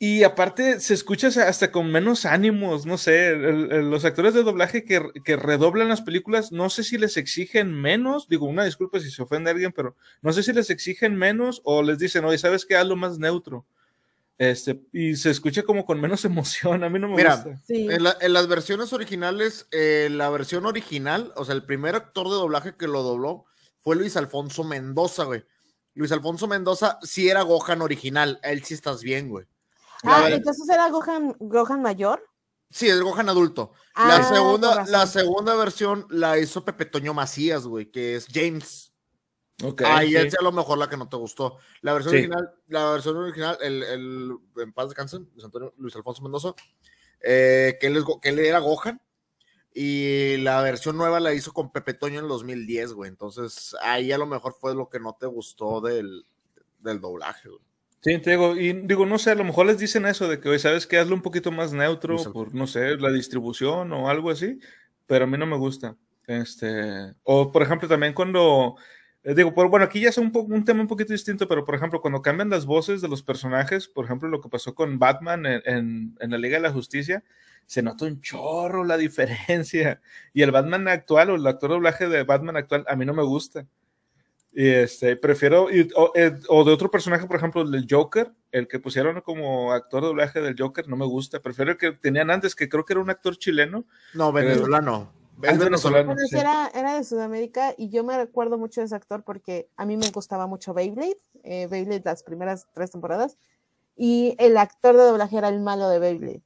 Y aparte se escucha hasta con menos ánimos, no sé, el- el- los actores de doblaje que, que redoblan las películas, no sé si les exigen menos, digo, una disculpa si se ofende a alguien, pero no sé si les exigen menos o les dicen, oye, ¿sabes qué? Hazlo más neutro. Este, y se escucha como con menos emoción, a mí no me Mira, gusta. Sí. En, la- en las versiones originales, eh, la versión original, o sea, el primer actor de doblaje que lo dobló fue Luis Alfonso Mendoza, güey. Luis Alfonso Mendoza sí era Gohan original. Él sí estás bien, güey. La Ah, entonces era Gohan, Gohan mayor. Sí, es Gohan adulto. Ah, la, con segunda, la segunda versión la hizo Pepe Toño Macías, güey, que es James. Ok, Ahí sí. es a lo mejor la que no te gustó. La versión Sí. original, la versión original, el, el en paz descansen, Luis, Antonio- Luis Alfonso Mendoza, eh, que, él es que él era Gohan. Y la versión nueva la hizo con Pepe Toño en el 2010, güey. Entonces, ahí a lo mejor fue lo que no te gustó del, del doblaje, güey. Sí, te digo, y digo, no sé, a lo mejor les dicen eso de que, oye, ¿sabes qué? Hazlo un poquito más neutro por, no sé, la distribución o algo así, pero a mí no me gusta. Este, o por ejemplo, también cuando, eh, digo, por- bueno, aquí ya es un, un tema un poquito distinto, pero por ejemplo, cuando cambian las voces de los personajes, por ejemplo, lo que pasó con Batman en, en- en la Liga de la Justicia, se nota un chorro la diferencia. Y el Batman actual o el actor de doblaje de Batman actual, a mí no me gusta. Y este, prefiero, y- o, eh, o de otro personaje, por ejemplo, el del Joker, el que pusieron como actor de doblaje del Joker, no me gusta. Prefiero el que tenían antes, que creo que era un actor chileno. No, venezolano. Es venezolano. Bueno, sí. sí, era, era de Sudamérica y yo me recuerdo mucho de ese actor porque a mí me gustaba mucho Beyblade, eh, Beyblade las primeras tres temporadas, y el actor de doblaje era el malo de Beyblade.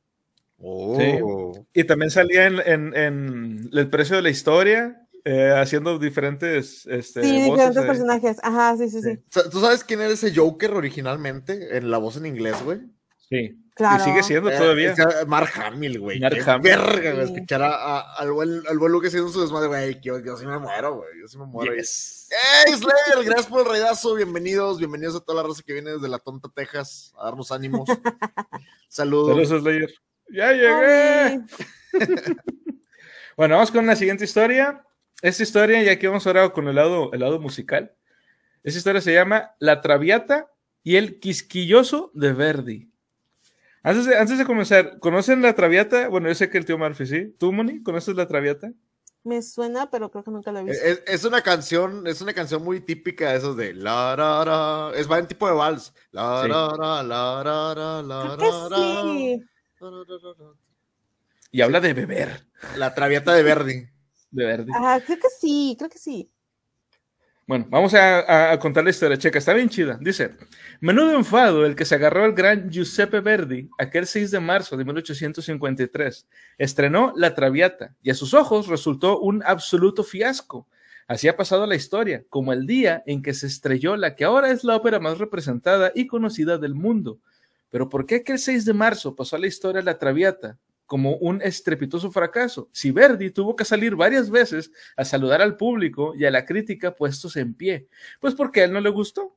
Oh. Y también salía en, en- en El precio de la historia, eh, haciendo diferentes este, Sí, voces diferentes ahí. personajes. Ajá, sí, sí, sí. Sí. ¿Tú sabes quién era ese Joker originalmente? En la voz en inglés, güey. Sí. Claro. Y sigue siendo Eh, todavía. Mark Hamill, güey. Mark Hamill. Verga, güey. Sí. Escuchar a- a- al buen, al buen Luke haciendo su desmadre, güey. Yo, yo sí me muero, güey. Yo sí me muero. Yes. ¡Ey, Slayer! Gracias por el raidazo. Bienvenidos, bienvenidos a toda la raza que viene desde la tonta Texas a darnos ánimos. Saludos. Saludos, Slayer. ¡Ya llegué! Bueno, vamos con la siguiente historia. Esta historia, ya que vamos ahora con el lado, el lado musical. Esta historia se llama La Traviata y el Quisquilloso de Verdi. Antes de, antes de comenzar, ¿conocen La Traviata? Bueno, yo sé que el tío Murphy, ¿sí? ¿Tú, Moni, conoces La Traviata? Me suena, pero creo que nunca lo he visto. Es, es una canción, es una canción muy típica de esos de la ra, ra. Es va en tipo de vals. La Sí. ra, ra, la ra, ra, la Creo que ra, sí. Y habla de beber, La traviata de Verdi. de Verdi. Ajá, creo que sí, creo que sí. Bueno, vamos a, contar la historia, checa, está bien chida. Dice, menudo enfado el que se agarró el gran Giuseppe Verdi aquel 6 de marzo de 1853. Estrenó La Traviata y a sus ojos resultó un absoluto fiasco. Así ha pasado la historia, como el día en que se estrelló la que ahora es la ópera más representada y conocida del mundo. Pero ¿por qué aquel 6 de marzo pasó a la historia La Traviata como un estrepitoso fracaso? Si Verdi tuvo que salir varias veces a saludar al público y a la crítica puestos en pie. Pues porque a él no le gustó.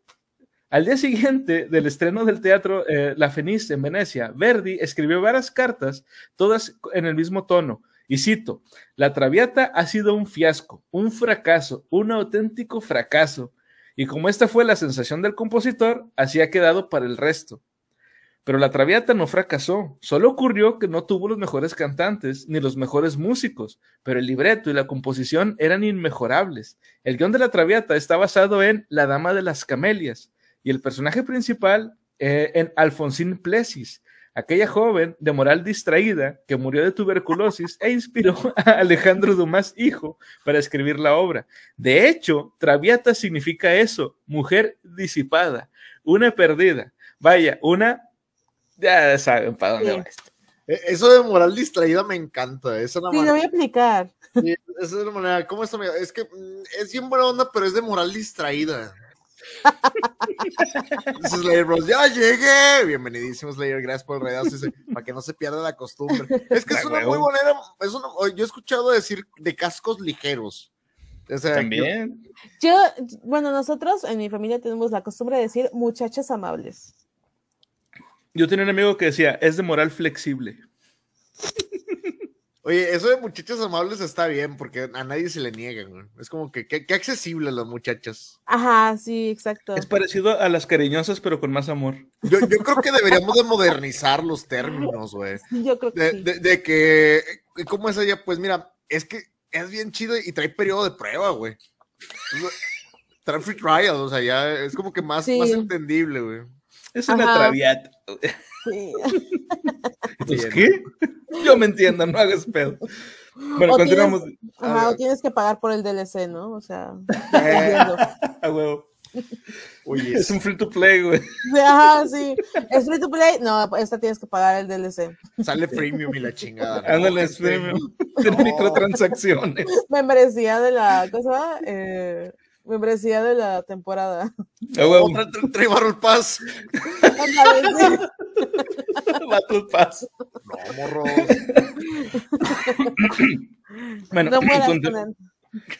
Al día siguiente del estreno del teatro eh, La Fenice en Venecia, Verdi escribió varias cartas, todas en el mismo tono. Y cito, La Traviata ha sido un fiasco, un fracaso, un auténtico fracaso. Y como esta fue la sensación del compositor, así ha quedado para el resto. Pero la Traviata no fracasó, solo ocurrió que no tuvo los mejores cantantes ni los mejores músicos, pero el libreto y la composición eran inmejorables. El guion de la Traviata está basado en La Dama de las Camelias y el personaje principal eh, en Alfonsín Plessis, aquella joven de moral distraída que murió de tuberculosis e inspiró a Alejandro Dumas hijo para escribir la obra. De hecho, Traviata significa eso, mujer disipada, una perdida. Vaya, una... Ya saben para dónde Sí. va esto. Eh, Eso de moral distraída me encanta. Es una Sí, lo voy a aplicar. sí, es una manera. ¿Cómo está? Es que mm, es bien buena onda, pero es de moral distraída. Dice Slayer Bros. Ya llegué. Bienvenidísimo, Slayer. Gracias por el redazo. Para que no se pierda la costumbre. Es que es una huevo. muy buena. Es una, yo he escuchado decir de cascos ligeros. O sea, También. Yo, bueno, nosotros en mi familia tenemos la costumbre de decir muchachas amables. Yo tenía un amigo que decía, es de moral flexible. Oye, eso de muchachas amables está bien porque a nadie se le niegan. güey. Es como que qué, accesibles las muchachas. Ajá, sí, exacto. Es parecido a las cariñosas, pero con más amor. Yo, yo creo que deberíamos de modernizar los términos, güey. Sí, Yo creo que De, sí. de- de que, ¿cómo es ella? Pues mira, es que es bien chido y trae periodo de prueba, güey. Trae free trial, o sea, ya es como que más, Sí. más entendible, güey. Es una Ajá. traviata. Sí. Entonces, Bien. ¿qué? Yo me entiendo, no hagas pedo. Bueno, O continuamos. Ajá, o tienes que pagar por el DLC, ¿no? O sea, Eh. A huevo. Oye, Es un free to play, güey. Sí, Ajá, sí. ¿Es free to play? No, esta tienes que pagar el DLC. sale premium y la chingada. ¿no? Ándale, es Este, premium. Tiene microtransacciones. Membresía de la cosa, eh, membresía de la temporada. Huevo. Otra tra- trae Battle Pass. Battle Pass. No, morros. Bueno, No continu-.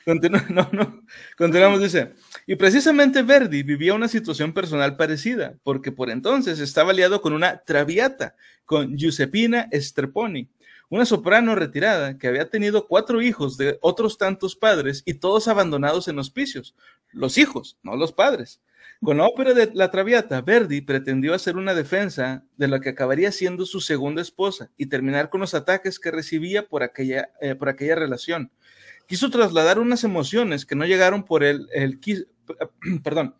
Continu- no, no. Continuamos, dice. Y precisamente Verdi vivía una situación personal parecida, porque por entonces estaba aliado con una traviata, con Giuseppina Streponi, una soprano retirada que había tenido cuatro hijos de otros tantos padres y todos abandonados en hospicios. Los hijos, no los padres. Con la ópera de La Traviata, Verdi pretendió hacer una defensa de lo que acabaría siendo su segunda esposa y terminar con los ataques que recibía por aquella, eh, por aquella relación quiso trasladar unas emociones que no llegaron por el, el perdón,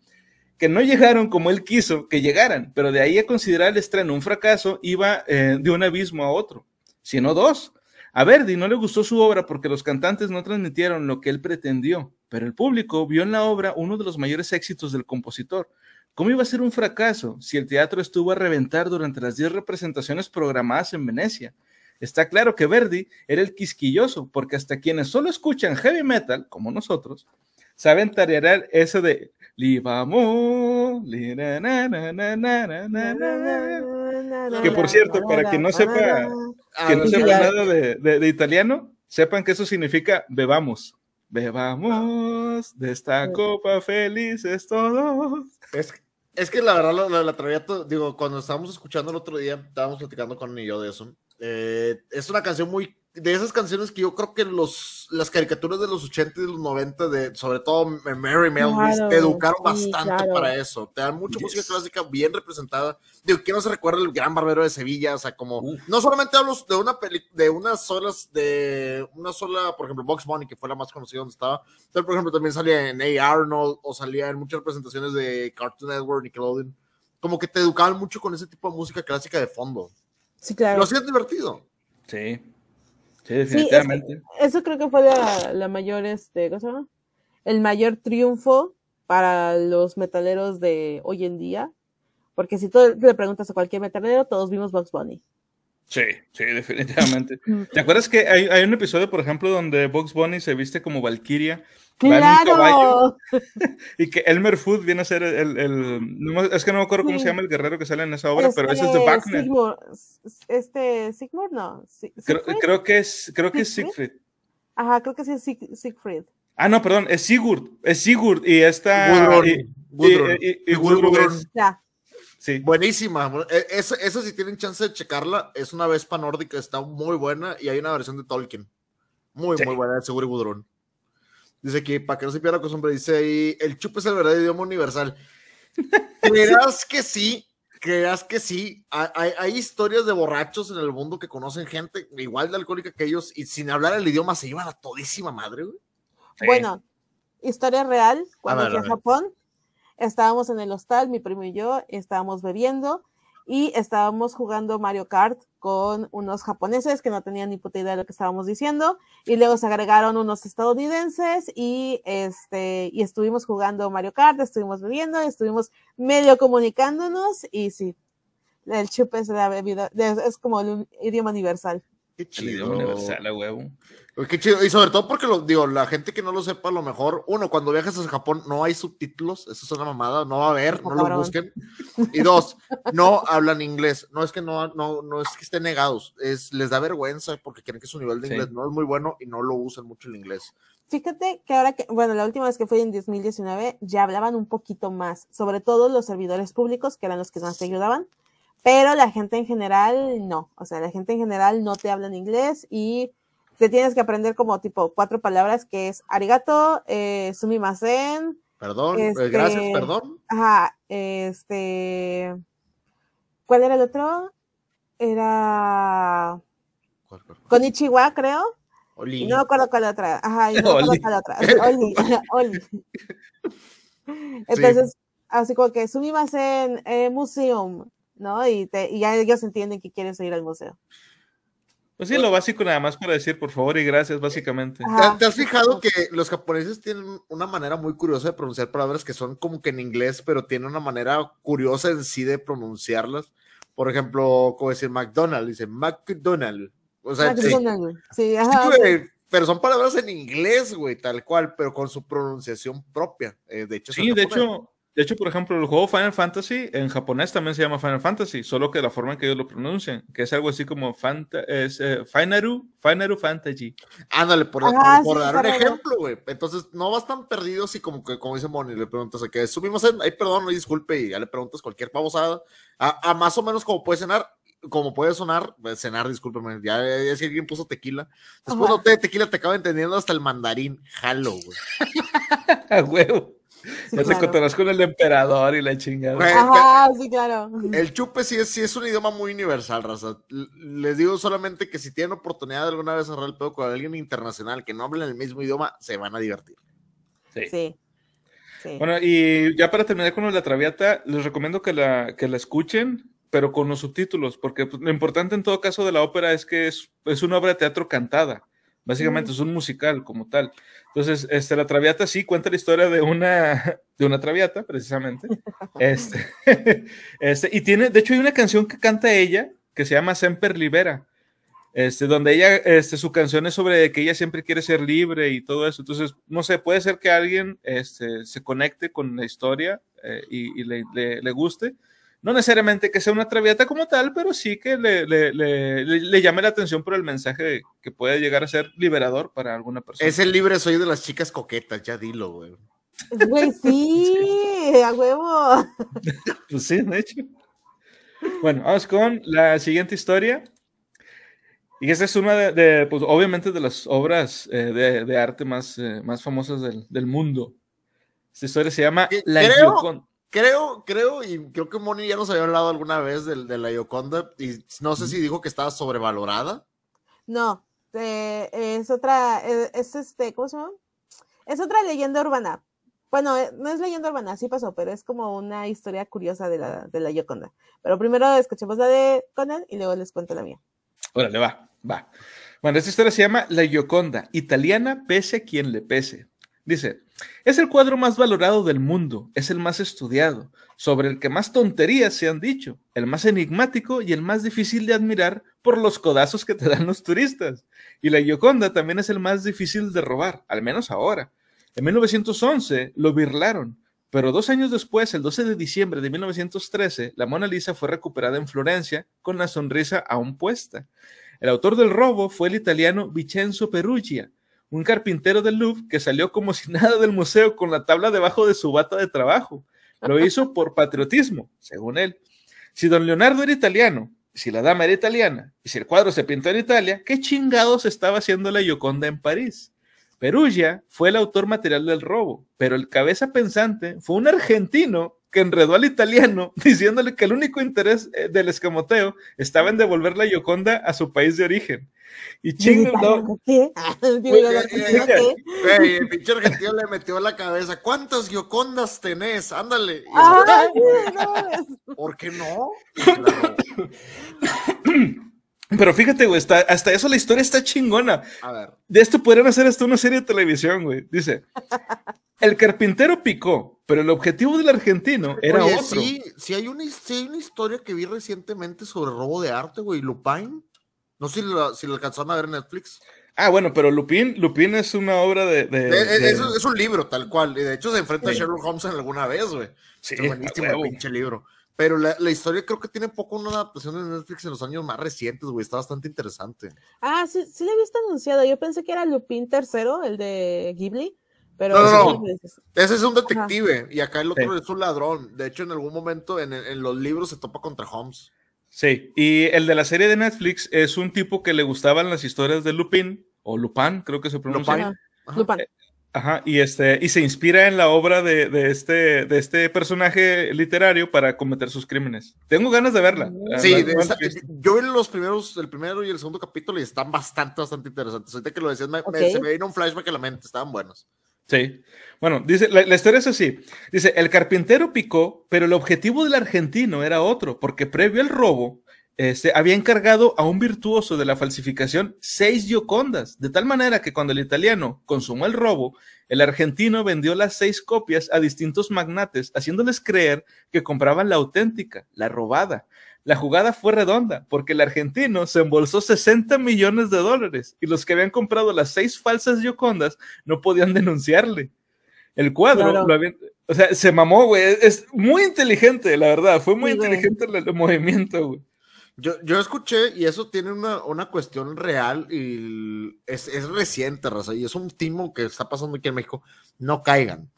que no llegaron como él quiso que llegaran, pero de ahí a considerar el estreno un fracaso iba eh, de un abismo a otro, sino dos. A Verdi no le gustó su obra porque los cantantes no transmitieron lo que él pretendió, pero el público vio en la obra uno de los mayores éxitos del compositor. ¿Cómo iba a ser un fracaso si el teatro estuvo a reventar durante las 10 representaciones programadas en Venecia? Está claro que Verdi era el quisquilloso, porque hasta quienes solo escuchan heavy metal, como nosotros, saben tarear eso de li que por cierto, para quien no sepa Ah, que no no sé, sepa ya. nada de, de- de italiano, sepan que eso significa bebamos. Bebamos de esta copa felices todos. Es, es que la verdad la, la, la Traviata, digo, cuando estábamos escuchando el otro día, estábamos platicando con y yo de eso. Eh, es una canción muy de esas canciones que yo creo que los las caricaturas de los 80 y los 90 de sobre todo Mary Melvins Claro, te educaron sí, bastante claro. para eso te dan mucha música clásica bien representada digo que no se recuerda el gran barbero de Sevilla o sea como Uf. no solamente hablo de una peli de unas solas de una sola por ejemplo Box Bunny que fue la más conocida donde estaba pero por ejemplo también salía en A. Arnold o salía en muchas representaciones de Cartoon Network Nickelodeon como que te educaban mucho con ese tipo de música clásica de fondo Sí, claro. lo hacías divertido Sí, sí, Sí, definitivamente. Eso creo que fue la, la mayor, este, ¿cómo se llama? El mayor triunfo para los metaleros de hoy en día. Porque si tú le preguntas a cualquier metalero, todos vimos Box Bunny. Sí, sí, definitivamente. Mm. ¿Te acuerdas que hay, hay un episodio, por ejemplo, donde Box Bunny se viste como Valkyria Va en un caballo. ¡Claro! y que Elmer Food viene a ser el. el- es que no me acuerdo cómo Sí. se llama el guerrero que sale en esa obra, pero ese es de Wagner. Sigmund, este, Sigmund, no. Creo, que es, creo que es ¿Siegfried? Ajá, creo que sí es Sieg- Siegfried. Ah, no, perdón, es Sigurd. Es Sigurd y esta. Gudrun, y- y- Ya. Sí. Buenísima. E- Esa, esa si tienen chance de checarla, es una Vespa nórdica, está muy buena y hay una versión de Tolkien. Muy, Sí. muy buena, de Seguro y Gudrun. Dice aquí, para que no se pierda costumbre, dice ahí, el chup es el verdadero idioma universal. Creerás que sí, creerás que sí. Hay, hay- historias de borrachos en el mundo que conocen gente igual de alcohólica que ellos y sin hablar el idioma se llevan a todísima madre, güey. Sí. Bueno, historia real. Cuando fui a a ver. Japón, estábamos en el hostal, mi primo y yo, estábamos bebiendo y estábamos jugando Mario Kart con unos japoneses que no tenían ni puta idea de lo que estábamos diciendo y luego se agregaron unos estadounidenses y este y estuvimos jugando Mario Kart, estuvimos bebiendo, estuvimos medio comunicándonos y sí, el chip es la bebida, es es como el idioma universal. Qué El idioma universal, a huevo. Uy, Qué chido. Y sobre todo porque lo digo, la gente que no lo sepa, a lo mejor, uno, cuando viajas a Japón no hay subtítulos, eso es una mamada, no va a haber, no lo Cabrón. busquen. Y dos, no hablan inglés. No es que no, no, no es que estén negados, es, les da vergüenza porque creen que su nivel de Sí. inglés no es muy bueno y no lo usan mucho el inglés. Fíjate que ahora que, bueno, la última vez que fui en 2019 ya hablaban un poquito más, sobre todo los servidores públicos, que eran los que más te ayudaban, pero la gente en general no, o sea, la gente en general no te habla en inglés y te tienes que aprender como tipo cuatro palabras que es arigato, eh, sumimasen, Perdón, eh, Este- gracias, perdón. ajá, este, ¿cuál era el otro? Era ¿Cuál, cuál? Konichiwa, creo. Oli. Y no me acuerdo cuál otra. Ajá, y no me acuerdo cuál otra. Oli, Oli. Entonces, así como que sumimasen eh, museum, ¿no? Y, te, y ya ellos entienden que quieres ir al museo. Pues sí, lo básico nada más para decir por favor y gracias, básicamente. ¿Te, te has fijado que los japoneses tienen una manera muy curiosa de pronunciar palabras que son como que en inglés, pero tienen una manera curiosa en sí de pronunciarlas? Por ejemplo, como decir McDonald's, dice McDonald's. O sea, sí, McDonald's, Sí, Sí, ajá. güey, pero son palabras en inglés, güey, tal cual, pero con su pronunciación propia. Eh, de hecho, es Sí, de japonés. hecho, de hecho, por ejemplo, el juego Final Fantasy en japonés también se llama Final Fantasy, solo que la forma en que ellos lo pronuncian, que es algo así como Fanta, es, eh, Finaru, Finaru Fantasy. Ándale, por, Ajá, por- por sí, dar un ejemplo, güey. Entonces, no vas tan perdido así como que, como dice Moni, le preguntas a que subimos en, ay, perdón, no disculpe, y ya le preguntas cualquier babosada, a, a más o menos como puede cenar, como puede sonar, pues, cenar, discúlpeme, ya, ya si alguien puso tequila, después te tequila te acaba entendiendo hasta el mandarín, jalo, güey. A huevo. Sí, ya te claro. contarás con el emperador y la chingada. Güey, Ajá, sí, claro. El chupe sí es, sí es un idioma muy universal, raza. Les digo solamente que si tienen oportunidad de alguna vez cerrar el pedo con alguien internacional que no habla el mismo idioma, se van a divertir. Sí. Sí. Sí. Bueno, y ya para terminar con la Traviata, les recomiendo que la, que la escuchen, pero con los subtítulos, porque pues, lo importante en todo caso de la ópera es que es, es una obra de teatro cantada. Básicamente Mm. es un musical como tal. Entonces, este, la Traviata sí cuenta la historia de una, de una Traviata, precisamente. Este, este, y tiene, de hecho, hay una canción que canta ella que se llama Semper Libera. Este, donde ella, este, su canción es sobre que ella siempre quiere ser libre y todo eso. Entonces, no sé, puede ser que alguien este, se conecte con la historia eh, y, y le, le- le guste. No necesariamente que sea una traviata como tal, pero sí que le, le- le- le- le llame la atención por el mensaje que puede llegar a ser liberador para alguna persona. Es el libre soy de las chicas coquetas, ya dilo, güey. Güey, sí, a huevo. Pues sí, de hecho. Bueno, vamos con la siguiente historia. Y esta es una de, de, pues obviamente, de las obras eh, de, de arte más, eh, más famosas del, del mundo. Esta historia se llama La creo- Gioconda. Creo, creo, y creo que Moni ya nos había hablado alguna vez de, de la Yoconda, y no sé si dijo que estaba sobrevalorada. No, eh, es otra, eh, es este, ¿cómo se llama? Es otra leyenda urbana. Bueno, eh, no es leyenda urbana, sí pasó, pero es como una historia curiosa de la, de la Yoconda. Pero primero escuchemos la de Conan y luego les cuento la mía. Órale, va, va. Bueno, esta historia se llama La Gioconda, italiana pese a quien le pese. Dice, es el cuadro más valorado del mundo, es el más estudiado, sobre el que más tonterías se han dicho, el más enigmático y el más difícil de admirar por los codazos que te dan los turistas. Y la Gioconda también es el más difícil de robar, al menos ahora. En 1911 lo birlaron, pero dos años después, el 12 de diciembre de 1913, la Mona Lisa fue recuperada en Florencia con la sonrisa aún puesta. El autor del robo fue el italiano Vincenzo Perugia, un carpintero del Louvre que salió como si nada del museo con la tabla debajo de su bata de trabajo. Lo hizo por patriotismo, según él. Si don Leonardo era italiano, si la dama era italiana, y si el cuadro se pintó en Italia, ¿qué chingados estaba haciendo la Gioconda en París? Perugia fue el autor material del robo, pero el cabeza pensante fue un argentino que enredó al italiano diciéndole que el único interés eh, del escamoteo estaba en devolver la Gioconda a su país de origen. Y chingo, no, ¿Qué? El pinche argentino le metió la cabeza. ¿Cuántas Giocondas tenés? Ándale. Ay, no, ¿Por qué no? Pero fíjate, güey, está- hasta eso la historia está chingona. A ver. De esto podrían hacer hasta una serie de televisión, güey. Dice, el carpintero picó, pero el objetivo del argentino era Oye, otro. sí, sí hay, una, sí hay una historia que vi recientemente sobre robo de arte, güey. Lupin. No sé si la, si la alcanzaron a ver en Netflix. Ah, bueno, pero Lupin, Lupin es una obra de... de- Eh, eh, de- Es, es un libro, tal cual. Y de hecho se enfrenta Sí. a Sherlock Holmes en alguna vez, güey. Sí, Es buenísimo el pinche libro. Pero la, la historia creo que tiene poco una adaptación en Netflix en los años más recientes, güey. Está bastante interesante. Ah, sí, sí le he visto anunciado. Yo pensé que era Lupin III, el de Ghibli. Pero No, no, no. Ese es un detective y acá el otro Sí. es un ladrón. De hecho, en algún momento en, en los libros se topa contra Holmes. Sí, y el de la serie de Netflix es un tipo que le gustaban las historias de Lupin, o Lupin, creo que se pronuncia. Lupin. Ajá. Lupin. Ajá, y, este, y se inspira en la obra de, de este, de este personaje literario para cometer sus crímenes. Tengo ganas de verla. Sí, de esta- yo vi los primeros, el primero y el segundo capítulo y están bastante, bastante interesantes. Ahorita que lo decías, me, me- Ok. se me vino un flashback a la mente, estaban buenos. Sí. Bueno, dice, la, historia es así. Dice, el carpintero picó, pero el objetivo del argentino era otro, porque previo al robo, este, había encargado a un virtuoso de la falsificación seis Giocondas, de tal manera que cuando el italiano consumó el robo, el argentino vendió las seis copias a distintos magnates, haciéndoles creer que compraban la auténtica, la robada. La jugada fue redonda, porque el argentino se embolsó 60 millones de dólares y los que habían comprado las seis falsas Giocondas no podían denunciarle. El cuadro, Claro. lo habían- o sea, se mamó, güey. Es, muy inteligente, la verdad. Fue muy Sí, inteligente el, el movimiento, güey. Yo, yo escuché, y eso tiene una, una cuestión real, y es, es reciente, raza, y es un timo que está pasando aquí en México. No caigan.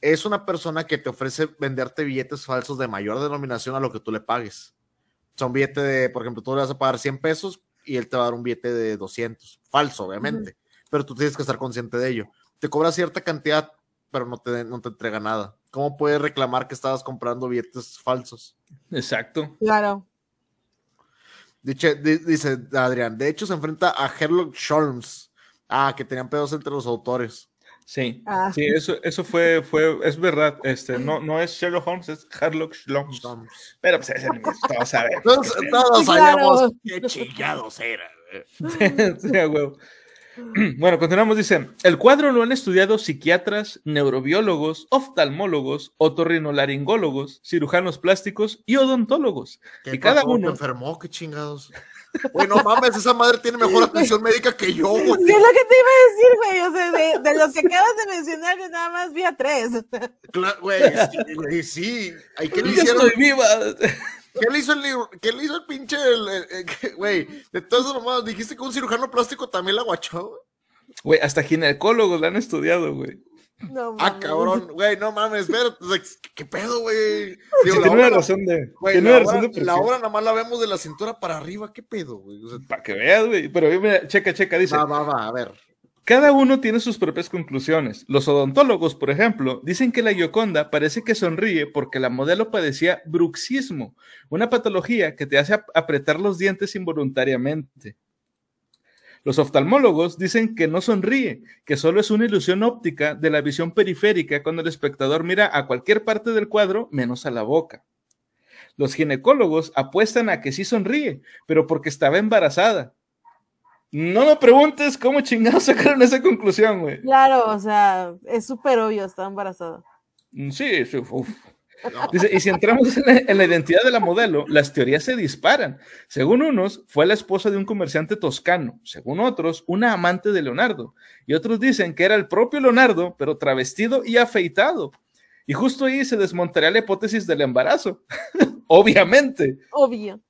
Es una persona que te ofrece venderte billetes falsos de mayor denominación a lo que tú le pagues. O sea, un billete de, por ejemplo, tú le vas a pagar 100 pesos y él te va a dar un billete de 200. Falso, obviamente. Pero tú tienes que estar consciente de ello. Te cobra cierta cantidad, pero no te, no te entrega nada. ¿Cómo puedes reclamar que estabas comprando billetes falsos? Exacto. Claro. Dice, di- dice Adrián, de hecho se enfrenta a Sherlock Holmes. Ah, que tenían pedos entre los autores. Sí, Ah. sí, eso, eso fue, fue, es verdad, este, no, no es Sherlock Holmes, es Sherlock Holmes. Pero pues ese todos sabemos. Todos, todos claro. sabíamos qué chingados era. Sí, huevo. Bueno, continuamos, dice, el cuadro lo han estudiado psiquiatras, neurobiólogos, oftalmólogos, otorrinolaringólogos, cirujanos plásticos y odontólogos. ¿Qué Y cada pasó? ¿Te uno, enfermó? ¿Qué chingados? Güey, no mames, esa madre tiene mejor atención médica que yo, güey. ¿Qué es lo que te iba a decir, güey? O sea, de, de los que acabas de mencionar, yo nada más vi a tres. Cla- Güey, sí, güey, sí. Ay, ¿Qué le ¡Ya hicieron? estoy viva! ¿Qué le hizo el libro? ¿Qué le hizo el pinche? el- el- el- que- Güey, de todas esas mamadas, dijiste que un cirujano plástico también la guachó. Güey, hasta ginecólogos la han estudiado, güey. No, Ah, cabrón, güey, no mames, espérate, ¿qué, pedo, güey? Sí, Digo, tiene una obra- razón de. güey, la una razón obra, de la nada más la vemos de la cintura para arriba, ¿qué pedo, güey? O sea, Para que veas, güey. Pero mira, checa, checa, dice. va, va, va, a ver. Cada uno tiene sus propias conclusiones. Los odontólogos, por ejemplo, dicen que la Gioconda parece que sonríe porque la modelo padecía bruxismo, una patología que te hace ap- apretar los dientes involuntariamente. Los oftalmólogos dicen que no sonríe, que solo es una ilusión óptica de la visión periférica cuando el espectador mira a cualquier parte del cuadro menos a la boca. Los ginecólogos apuestan a que sí sonríe, pero porque estaba embarazada. No me preguntes cómo chingados sacaron esa conclusión, güey. Claro, o sea, es súper obvio, está embarazada. Mm, Sí, sí, uf. Dice, y si entramos en la, en la identidad de la modelo, las teorías se disparan. Según unos, fue la esposa de un comerciante toscano. Según otros, una amante de Leonardo. Y otros dicen que era el propio Leonardo, pero travestido y afeitado. Y justo ahí se desmontaría la hipótesis del embarazo. Obviamente. Obvio.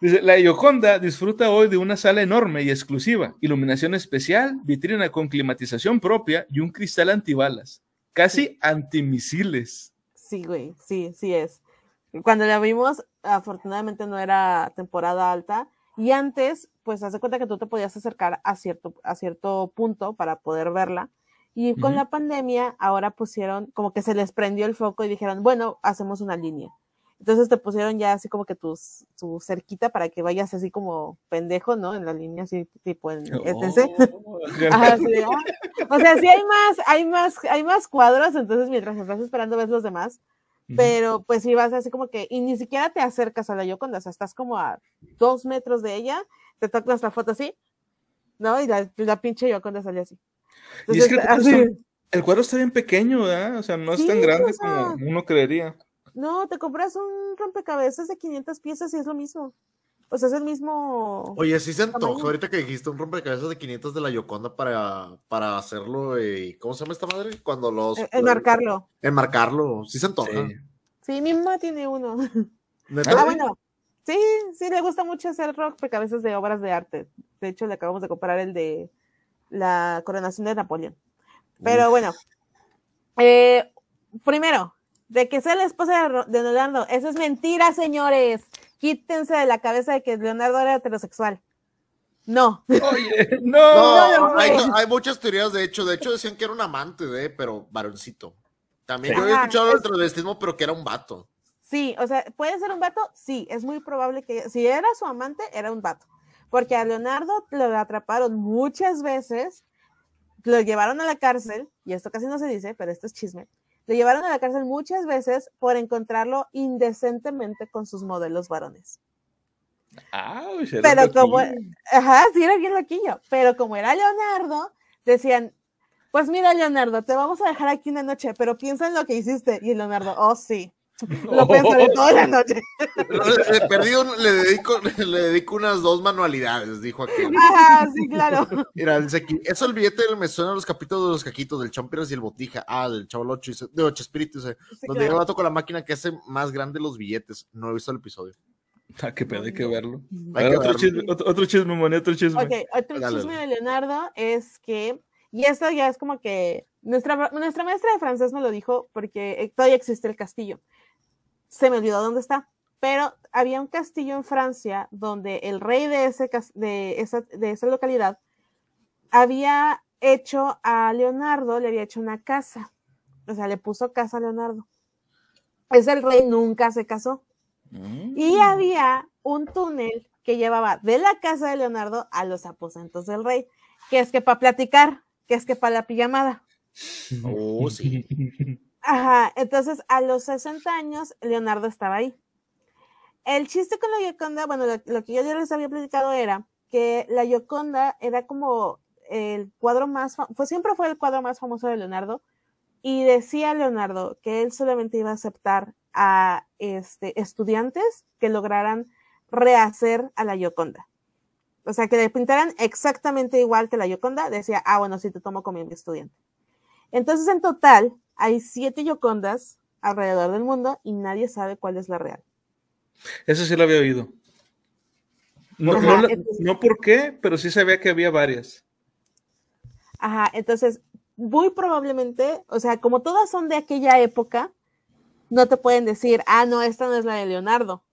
Dice, la Gioconda disfruta hoy de una sala enorme y exclusiva, iluminación especial, vitrina con climatización propia y un cristal antibalas, casi antimisiles. Sí, güey, sí, sí es. Cuando la vimos, afortunadamente no era temporada alta. Y antes, pues, hace cuenta que tú te podías acercar a cierto, a cierto punto para poder verla. Y con la pandemia, ahora pusieron, como que se les prendió el foco y dijeron, bueno, hacemos una línea. Entonces te pusieron ya así como que tus, tu cerquita para que vayas así como pendejo, ¿no? En la línea, así tipo en. Oh, Ajá, sí, de, ah. O sea, sí hay más, hay más, hay más cuadros, entonces mientras estás esperando ves los demás, pero pues sí vas así como que, y ni siquiera te acercas a la Yoconda, o sea, estás como a dos metros de ella, te tocas la foto así, ¿no? Y la, la pinche Yoconda sale así. Y es que el cuadro, así- está, el cuadro está bien pequeño, ¿verdad? O sea, no es Sí, tan grande o sea, como uno creería. No, te compras un rompecabezas de 500 piezas y es lo mismo. O sea, es el mismo. Oye, sí se antoja ahorita que dijiste un rompecabezas de 500 de la Yoconda para, para hacerlo. eh, ¿Cómo se llama esta madre? Cuando los. eh, enmarcarlo. Enmarcarlo. Sí se antoja. Sí. Sí, mi mamá tiene uno. ¿Neta? Ah, bueno. Sí, sí, le gusta mucho hacer rompecabezas de obras de arte. De hecho, le acabamos de comprar el de la coronación de Napoleón. Pero bueno, eh, primero, de que sea la esposa de, Leonardo, eso es mentira, señores. Quítense de la cabeza de que Leonardo era heterosexual. No. Oye, No, no. no, hay, muchas teorías, de hecho. De hecho, decían que era un amante de, pero varoncito. También Sí. yo había escuchado el es- transvestismo, pero que era un vato. Sí, o sea, puede ser un vato, sí, es muy probable que si era su amante, era un vato. Porque a Leonardo lo atraparon muchas veces, lo llevaron a la cárcel, y esto casi no se dice, pero esto es chisme. Lo llevaron a la cárcel muchas veces por encontrarlo indecentemente con sus modelos varones. Era Pero como, ajá, sí era bien loquillo, pero como era Leonardo, decían, pues mira Leonardo, te vamos a dejar aquí una noche, pero piensa en lo que hiciste. Y Leonardo, oh sí, lo pensaré toda la noche. Le, perdido, le, dedico, le dedico unas dos manualidades, dijo aquel. Ajá, sí, claro. Mira, dice aquí, eso el billete me suena a los capítulos de los caquitos, del Chompiras y el Botija. Ah, del Chavo Ocho, dice- de Ocho Espíritus, dice, Sí, donde llega el claro. vato con la máquina que hace más grande los billetes. No he visto el episodio. Ah, qué pedo, hay que verlo. Hay ver, que otro, verlo. chisme, otro, otro chisme, Moni, otro chisme. Ok, otro Dale, chisme de Leonardo es que, y esto ya es como que nuestra, nuestra maestra de francés nos lo dijo porque eh, todavía existe el castillo. Se me olvidó dónde está, pero había un castillo en Francia donde el rey de, ese, de, esa, de esa localidad había hecho a Leonardo, le había hecho una casa. O sea, le puso casa a Leonardo. Ese el rey nunca se casó. Mm. Y había un túnel que llevaba de la casa de Leonardo a los aposentos del rey, que es que para platicar, que es que para la pijamada. Oh, sí. Ajá, entonces a los 60 años Leonardo estaba ahí. El chiste con la Gioconda, bueno, lo, que yo ya les había platicado era que la Gioconda era como el cuadro más, pues siempre fue el cuadro más famoso de Leonardo y decía Leonardo que él solamente iba a aceptar a este, estudiantes que lograran rehacer a la Gioconda. O sea, que le pintaran exactamente igual que la Gioconda, decía, ah, bueno, sí te tomo como mi estudiante. Entonces, en total, hay siete Giocondas alrededor del mundo y nadie sabe cuál es la real. Eso sí lo había oído. No, Ajá, no, la- entonces- no por qué, pero sí sabía que había varias. Ajá, entonces, muy probablemente, o sea, como todas son de aquella época, no te pueden decir, ah, no, esta no es la de Leonardo,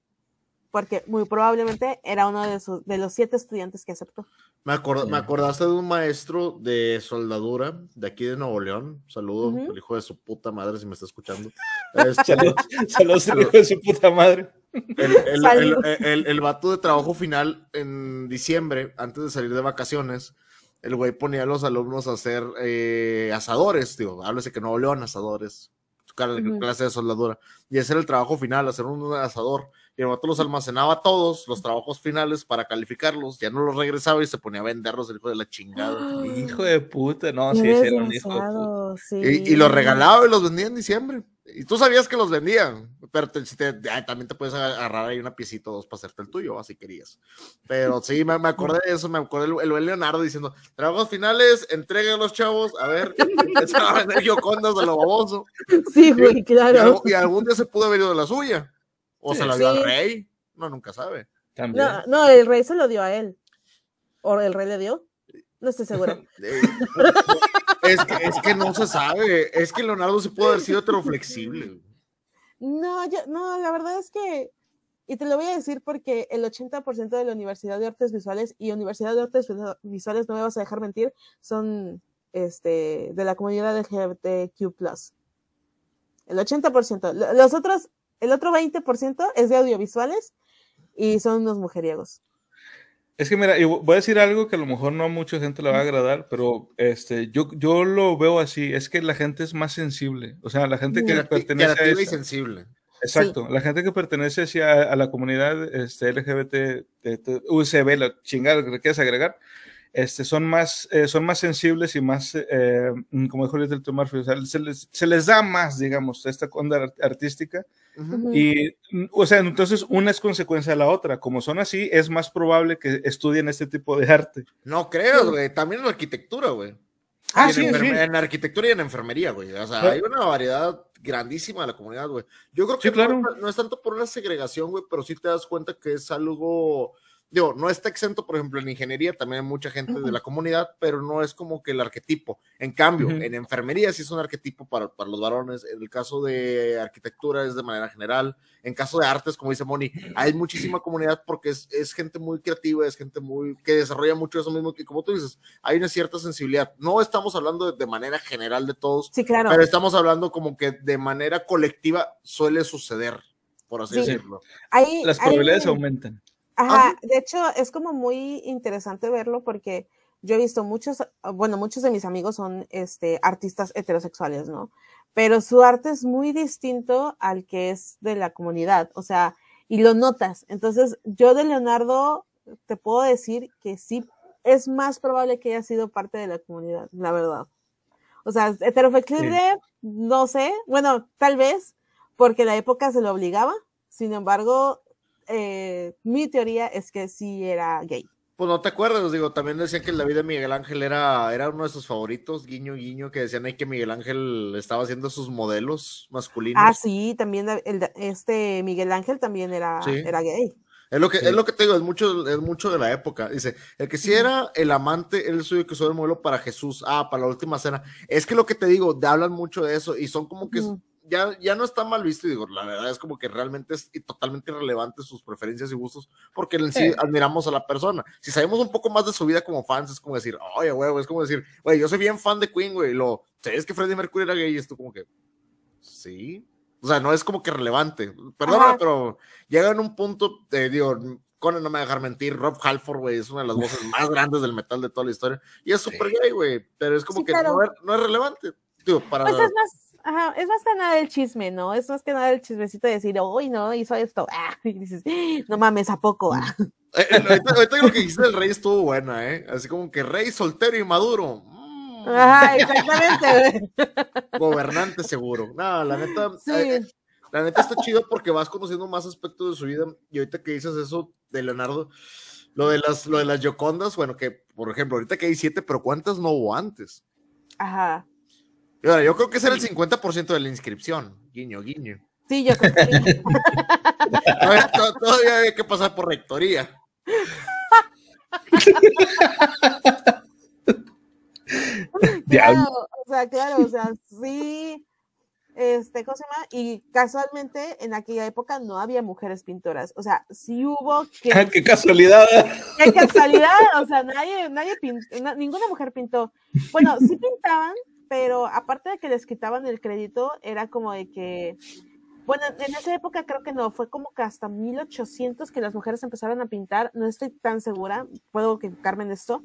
porque muy probablemente era uno de, sus, de los siete estudiantes que aceptó. Me, acord- me acordaste de un maestro de soldadura de aquí de Nuevo León. Saludo, Ujú. el hijo de su puta madre, si me está escuchando. Este, Saludos, saludos al hijo de su puta madre. el, el, el- el- el vato de trabajo final en diciembre, antes de salir de vacaciones, el güey ponía a los alumnos a hacer eh, asadores, digo, háblese que Nuevo León, asadores, su cara- Ujú. clase de soldadura, y ese era el trabajo final, hacer un asador, y el vato los almacenaba todos, los trabajos finales, para calificarlos, ya no los regresaba y se ponía a venderlos, el hijo de la chingada. Hijo de puta, no, sí, sí, era un hijo de puta. desgraciado, sí. Y, y los regalaba y los vendía en diciembre. Y tú sabías que los vendían, pero te- te- ay, también te puedes agarrar ahí una piecita o dos para hacerte el tuyo, así querías. Pero sí, me, me acordé de eso, me acordé el, el buen Leonardo diciendo, trabajos finales, entreguen a los chavos, a ver, se va a vender Giocondas de lo baboso. Sí, güey, Y, claro. algo- y algún día se pudo haber ido de la suya. O se la dio Sí. al rey. No, nunca sabe. También. No, no, el rey se lo dio a él. ¿O el rey le dio? No estoy segura. Eh, es, que, es que no se sabe. Es que Leonardo se pudo haber sido heteroflexible. No, yo, no, la verdad es que, y te lo voy a decir porque el 80% de la Universidad de Artes Visuales y Universidad de Artes Visu- Visuales, no me vas a dejar mentir, son este, de la comunidad LGBTQ+. El 80%. Lo- Los otros, el otro 20% es de audiovisuales y son unos mujeriegos. Es que mira, voy a decir algo que a lo mejor no a mucha gente le va a agradar, pero este, yo, yo lo veo así, es que la gente es más sensible, o sea, la gente que pertenece a Creativa y esa- sensible. exacto, la gente que pertenece hacia a la comunidad este, LGBT, t- UCB, la chingada que le quieras agregar, este, son más, eh, son más sensibles y más, eh, mm, como dijo el Tomás, o sea, se les, se les da más, digamos, esta onda art- artística, y, mm, o sea, entonces una es consecuencia de la otra. Como son así, es más probable que estudien este tipo de arte. No creas, güey. También en arquitectura, güey. Ah, en, sí, sí. en arquitectura y en enfermería, güey. O sea, Claro. hay una variedad grandísima de la comunidad, güey. Yo creo que Sí, claro. no, no es tanto por una segregación, güey, pero sí te das cuenta que es algo. Digo, no está exento, por ejemplo, en ingeniería también hay mucha gente de la comunidad, pero no es como que el arquetipo. En cambio, en enfermería sí es un arquetipo para, para los varones. En el caso de arquitectura es de manera general. En caso de artes, como dice Moni, hay muchísima comunidad porque es, es gente muy creativa, es gente muy que desarrolla mucho eso mismo. Y como tú dices, hay una cierta sensibilidad. No estamos hablando de, de manera general de todos, Sí, claro. pero estamos hablando como que de manera colectiva suele suceder, por así Sí. decirlo. Hay- Las probabilidades aumentan. Ajá, de hecho es como muy interesante verlo porque yo he visto muchos, bueno, muchos de mis amigos son este, artistas heterosexuales, ¿no? Pero su arte es muy distinto al que es de la comunidad, o sea, y lo notas. Entonces, yo de Leonardo te puedo decir que sí es más probable que haya sido parte de la comunidad, la verdad. O sea, heteroflexible, no sé, bueno, tal vez porque la época se lo obligaba, sin embargo, eh, mi teoría es que sí era gay. Pues no te acuerdas, digo, también decían que el David de Miguel Ángel era, era uno de sus favoritos, guiño, guiño, que decían ahí que Miguel Ángel estaba haciendo sus modelos masculinos. Ah, sí, también el, este Miguel Ángel también era, Sí. era gay. Es lo que, Sí. es lo que te digo, es mucho, es mucho de la época. Dice, el que sí era el amante, él suyo que soy el modelo para Jesús. Ah, para la última cena. Es que lo que te digo, te hablan mucho de eso y son como que. Ya, ya no está mal visto. Y digo, la verdad es como que realmente es totalmente irrelevante sus preferencias y gustos porque en sí Sí. admiramos a la persona. Si sabemos un poco más de su vida como fans, es como decir, oye, güey, es como decir, güey, yo soy bien fan de Queen, güey. Lo, ¿sabes que Freddie Mercury era gay? Y esto como que, sí. O sea, no es como que relevante. Perdóname, Ajá. pero llega en un punto, eh, digo, Conan no me va a dejar mentir, Rob Halford, güey, es una de las voces más grandes del metal de toda la historia. Y es súper gay, güey, pero es como Sí, que claro. no, es, no es relevante. Digo, para... Pues es más, ajá, es más que nada el chisme, ¿no? Es más que nada el chismecito de decir, uy, no, hizo esto. Ah, y dices, no mames, ¿a poco? Ah. Eh, eh, ahorita, ahorita lo que dijiste del rey estuvo buena, ¿eh? Así como que rey soltero y maduro. Mm, Ajá, exactamente, gobernante seguro. No, la neta, Sí. eh, la neta está chido porque vas conociendo más aspectos de su vida. Y ahorita que dices eso de Leonardo, lo de las, lo de las Yocondas, bueno, que por ejemplo, ahorita que hay siete, pero ¿cuántas no hubo antes? Ajá. Y ahora, yo creo que ese era el 50% de la inscripción. Guiño, guiño. Sí, yo creo que sí. Todavía, to- todavía hay que pasar por rectoría. Claro, o sea, claro, o sea, sí, este, ¿cómo se llama? Y casualmente en aquella época no había mujeres pintoras, o sea, sí hubo que, Ah, ¡Qué casualidad! qué casualidad, o sea, nadie, nadie pintó, ninguna mujer pintó. Bueno, sí pintaban, pero aparte de que les quitaban el crédito, era como de que, bueno, en esa época creo que no, fue como que hasta 1800 que las mujeres empezaron a pintar, no estoy tan segura, puedo equivocarme en esto,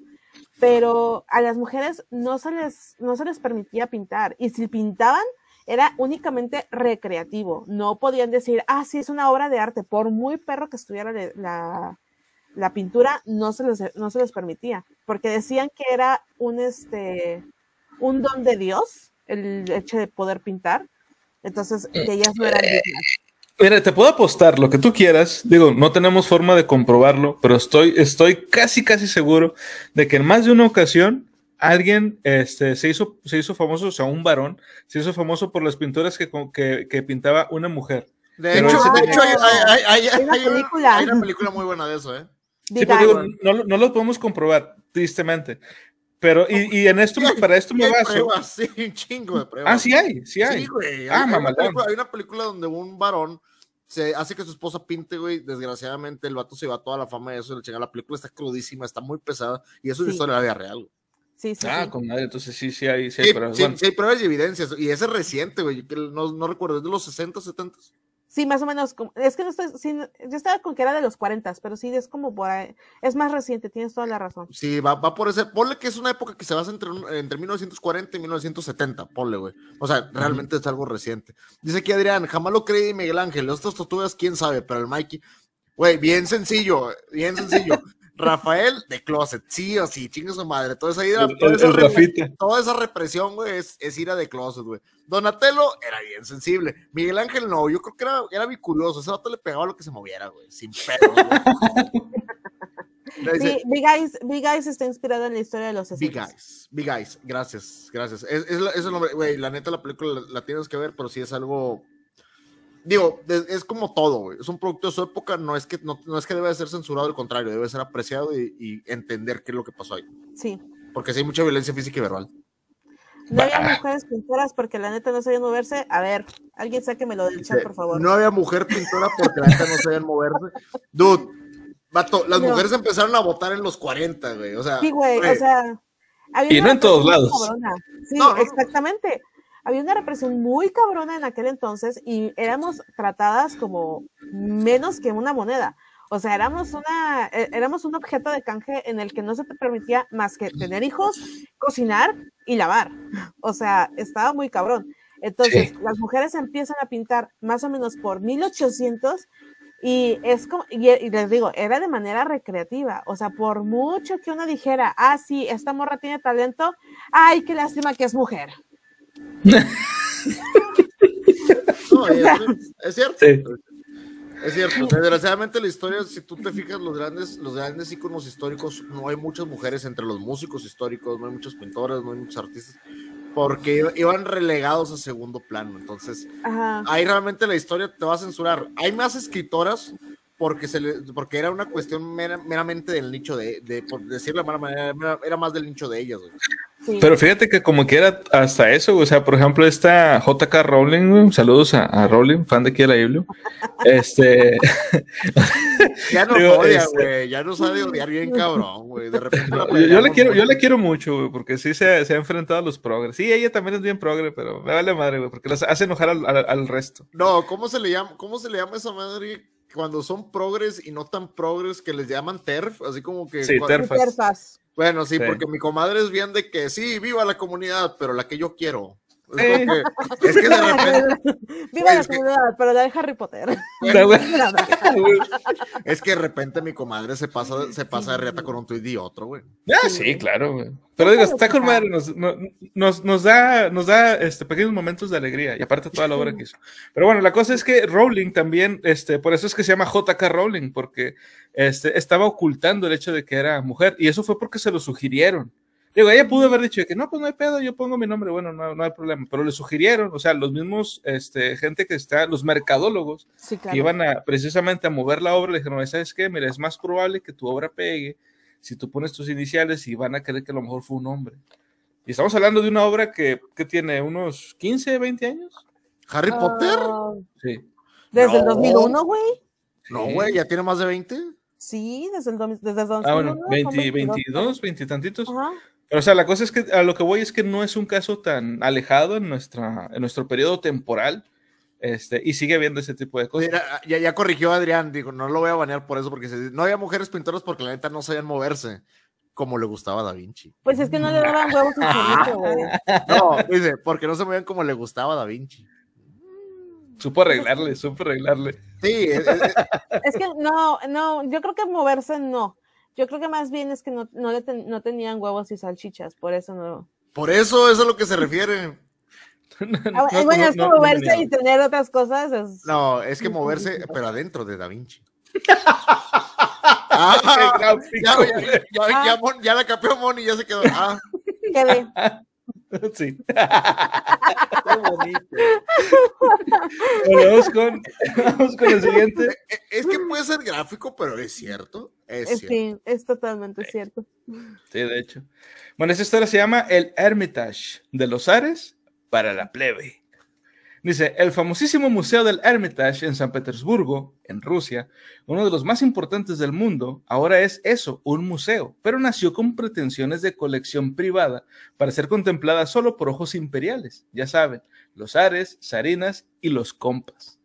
pero a las mujeres no se les, no se les permitía pintar, y si pintaban, era únicamente recreativo, no podían decir, ah, sí, es una obra de arte, por muy perro que estuviera la, la pintura, no se, les, no se les permitía, porque decían que era un, este, un don de Dios, el hecho de poder pintar, entonces que ellas no eran dignas. Mira, te puedo apostar lo que tú quieras. Digo, no tenemos forma de comprobarlo, pero estoy, estoy casi, casi seguro de que en más de una ocasión alguien este, se, hizo, se hizo famoso, o sea, un varón, se hizo famoso por las pinturas que, que, que pintaba una mujer. De Pero hecho, de hecho, hay, hay- hay- Hay una hay una- película. hay una película muy buena de eso, ¿eh? Sí, pero digo, no, no lo podemos comprobar, tristemente. Pero, y, y en esto, para esto me Hay baso. pruebas, sí, un chingo de pruebas. Ah, sí hay, sí hay. Sí, güey. Ah, hay, hay una película, hay una película donde un varón se hace que su esposa pinte, güey. Desgraciadamente, el vato se va toda la fama de eso. La, la película está crudísima, está muy pesada. Y eso es Sí. historia de la vida real. güey. Sí, sí, Ah, sí. con madre, entonces sí, sí hay, sí hay Sí, pruebas. sí, Bueno, sí hay pruebas y evidencias. Y ese es reciente, güey. que No, no recuerdo, es de los 60, 70. Sí, más o menos. Es que no estoy. sí, yo estaba con que era de los 40, pero sí es como por ahí. Es más reciente, tienes toda la razón. Sí, va, va por ese. Ponle que es una época que se basa entre, entre 1940 y 1970. Ponle, güey. O sea, realmente es algo reciente. Dice aquí Adrián, jamás lo creí Miguel Ángel. Estas tortugas, quién sabe, pero el Mikey. Güey, bien sencillo, bien sencillo. Rafael de Closet, sí o sí, chingue su madre. Toda esa, ira- El- toda el- esa el re- Rafita. toda esa represión, güey, es, es ira de Closet, güey. Donatello era bien sensible. Miguel Ángel no, yo creo que era, era bicurioso. Ese vato le pegaba lo que se moviera, güey, sin Sí, Big Eyes, Big Eyes está inspirado en la historia de los Big. Eyes, Big Eyes, gracias, gracias. Es, es el nombre, güey, la neta la película la, la tienes que ver, pero sí es algo, digo, de- es, como todo, güey, es un producto de su época, no es que, no, no es que debe de ser censurado, al contrario, debe ser apreciado y, y entender qué es lo que pasó ahí, Sí. porque sí hay mucha violencia física y verbal. No había mujeres pintoras porque la neta no sabían moverse. A ver, alguien sáquemelo del chat, por favor. No había mujer pintora porque la neta no sabían moverse. Dude, vato, las No. mujeres empezaron a votar en los 40, güey, o sea. Sí, güey, güey, o sea. había Y no en todos lados. Sí, No, no, no. exactamente. Había una represión muy cabrona en aquel entonces y éramos tratadas como menos que una moneda. O sea, éramos una, eh, éramos un objeto de canje en el que no se te permitía más que tener hijos, cocinar y lavar. O sea, estaba muy cabrón. Entonces, Sí. las mujeres empiezan a pintar más o menos por 1800 y es como, y, y les digo, era de manera recreativa. O sea, por mucho que uno dijera, ah, sí, esta morra tiene talento, ay, qué lástima que es mujer. No, es, es cierto. Sí. Es cierto, desgraciadamente la historia, si tú te fijas, los grandes, los grandes íconos históricos, no hay muchas mujeres entre los músicos históricos, no hay muchas pintoras, no hay muchos artistas, porque iban relegados a segundo plano. Entonces, Ajá. ahí realmente la historia te va a censurar. Hay más escritoras porque, se le, porque era una cuestión mera- meramente del nicho de, de, por decirlo de mala manera, era, más del nicho de ellas. güey. sí. Pero fíjate que como que era hasta eso, o sea, por ejemplo, esta JK Rowling, güey, saludos a, a Rowling, fan de aquí de la Biblia. Este, Ya no Digo, odia, este- güey, ya no sabe odiar bien cabrón, güey. De repente la yo, yo le quiero, yo le quiero mucho, güey, porque sí se, se ha enfrentado a los progres. Sí, ella también es bien progre, pero me vale madre, güey, porque las hace enojar al, al- al resto. No, ¿cómo se le llama, cómo se le llama esa madre cuando son progres y no tan progres que les llaman TERF? Así como que. Sí, cua- TERF. Perfas. Bueno, sí, Sí. porque mi comadre es bien de que sí, viva la comunidad, pero la que yo quiero. Es, que- es que de repente, Viva la que- comunidad, pero la de Harry Potter. Es que de repente mi comadre se pasa, se pasa de riata con un tuit y otro, güey. Ah, sí, claro, güey. Pero digo, está con madre, nos, no- nos, nos da, nos da este, pequeños momentos de alegría y aparte toda la obra que hizo. Pero bueno, la cosa es que Rowling también, este, por eso es que se llama JK Rowling, porque este, estaba ocultando el hecho de que era mujer y eso fue porque se lo sugirieron. Digo, ella pudo haber dicho de que no, pues no hay pedo, yo pongo mi nombre, bueno, no, no hay problema, pero le sugirieron, o sea, los mismos, este, gente que está, los mercadólogos, Sí, que iban a precisamente a mover la obra, le dijeron, ¿sabes qué? Mira, es más probable que tu obra pegue si tú pones tus iniciales y van a creer que a lo mejor fue un hombre. Y estamos hablando de una obra que, que tiene unos 15, 20 años. ¿Harry Potter? Ah, Sí. desde el No. 2001, güey. No, güey, ya tiene más de 20. Sí, desde el, domi- desde el 2001. Ah, bueno, son 20, 22. 22, 20 tantitos. Ajá. Pero, o sea, la cosa es que a lo que voy es que no es un caso tan alejado en, nuestra, en nuestro periodo temporal. Este, y sigue habiendo ese tipo de cosas. Mira, ya, ya corrigió a Adrián, digo, no lo voy a banear por eso, porque se- no había mujeres pintoras porque la neta no sabían moverse como le gustaba a Da Vinci. Pues es que no le daban huevos infinitos, güey. No, dice, porque no se movían como le gustaba a Da Vinci. Supo arreglarle, supo arreglarle. Sí, es- es- Es que no, no, yo creo que moverse no. Yo creo que más bien es que no, no, le ten- no tenían huevos y salchichas, por eso no. por eso, eso es a lo que se refiere. Ah, No, bueno, no, es que moverse y tener otras cosas es. No, es que moverse, pero adentro de Da Vinci. Ah, ya, güey. ya, ya, ya, Mon- ya la capeó Moni, ya se quedó. Ah, quedé. Sí. qué bonito. Bueno, vamos con, vamos con el siguiente. Eh, Es que puede ser gráfico, pero es cierto. Es Es-. Sí, es totalmente cierto. Sí, de hecho. Bueno, esta historia se llama El Hermitage de los Ares para la plebe. Dice, el famosísimo Museo del Hermitage en San Petersburgo, en Rusia, uno de los más importantes del mundo, ahora es eso, un museo, pero nació con pretensiones de colección privada para ser contemplada solo por ojos imperiales, ya saben, los Ares, Sarinas y los Compas.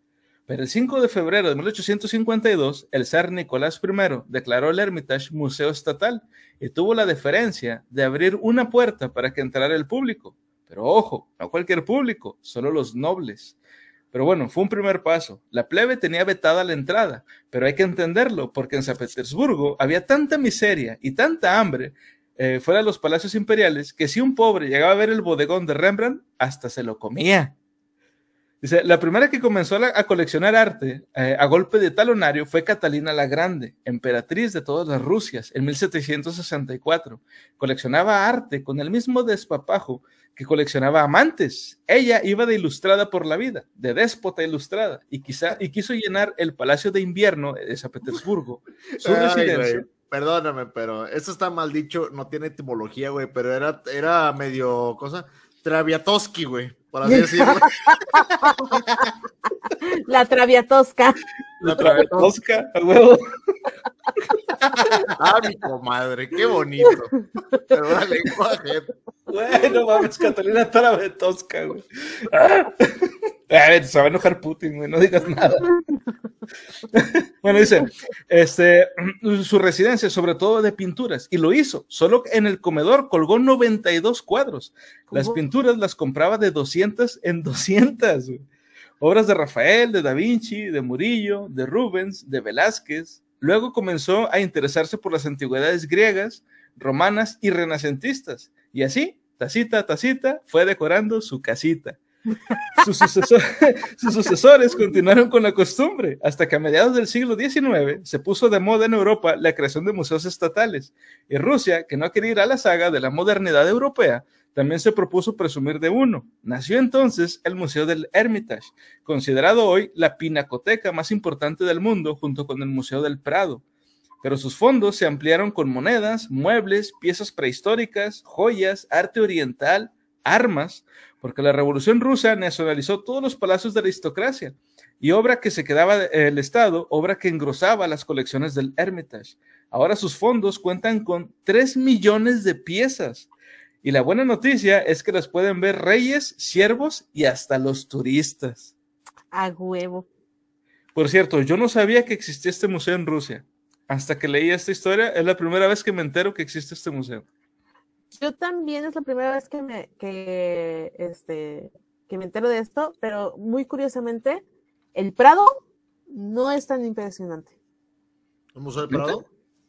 Pero el 5 de febrero de 1852, el zar Nicolás I declaró el Hermitage museo estatal y tuvo la deferencia de abrir una puerta para que entrara el público. Pero ojo, no cualquier público, solo los nobles. Pero bueno, fue un primer paso. La plebe tenía vetada la entrada, pero hay que entenderlo, porque en San Petersburgo había tanta miseria y tanta hambre eh, fuera de los palacios imperiales que si un pobre llegaba a ver el bodegón de Rembrandt, hasta se lo comía. Dice, la primera que comenzó a, coleccionar arte eh, a golpe de talonario fue Catalina la Grande, emperatriz de todas las Rusias, en 1764. Coleccionaba arte con el mismo despapajo que coleccionaba amantes. Ella iba de ilustrada por la vida, de déspota ilustrada, y, quizá, y quiso llenar el Palacio de Invierno de San Petersburgo, su Ay, residencia. Perdóname, pero esto está mal dicho, no tiene etimología, güey, pero era, era medio cosa. Traviatoski, güey, por así decirlo. La traviatosca. La Traviatoski. Tosca, a huevo. Ah, mi comadre, qué bonito. Pero una lengua ajena. Bueno, mames, Catalina Tarabe Tosca, güey. Ah. A ver, se va a enojar Putin, güey, no digas nada. Bueno, dice, este, su residencia, sobre todo de pinturas, y lo hizo. Solo en el comedor colgó 92 cuadros. Las pinturas las compraba de 200 en 200. güey. Obras de Rafael, de Da Vinci, de Murillo, de Rubens, de Velázquez. Luego comenzó a interesarse por las antigüedades griegas, romanas y renacentistas. Y así, tacita a tacita, fue decorando su casita. Sus, sucesor- sus sucesores continuaron con la costumbre, hasta que a mediados del siglo XIX se puso de moda en Europa la creación de museos estatales. Y Rusia, que no quería ir a la saga de la modernidad europea, también se propuso presumir de uno. Nació entonces el Museo del Hermitage, considerado hoy la pinacoteca más importante del mundo junto con el Museo del Prado. Pero sus fondos se ampliaron con monedas, muebles, piezas prehistóricas, joyas, arte oriental, armas, porque la Revolución Rusa nacionalizó todos los palacios de la aristocracia y obra que se quedaba el Estado, obra que engrosaba las colecciones del Hermitage. Ahora sus fondos cuentan con 3 millones de piezas. Y la buena noticia es que las pueden ver reyes, siervos y hasta los turistas. A huevo. Por cierto, yo no sabía que existía este museo en Rusia. Hasta que leí esta historia, es la primera vez que me entero que existe este museo. Yo también es la primera vez que me, que, este, que me entero de esto, pero muy curiosamente, el Prado no es tan impresionante. ¿El Museo del ¿Neta? Prado?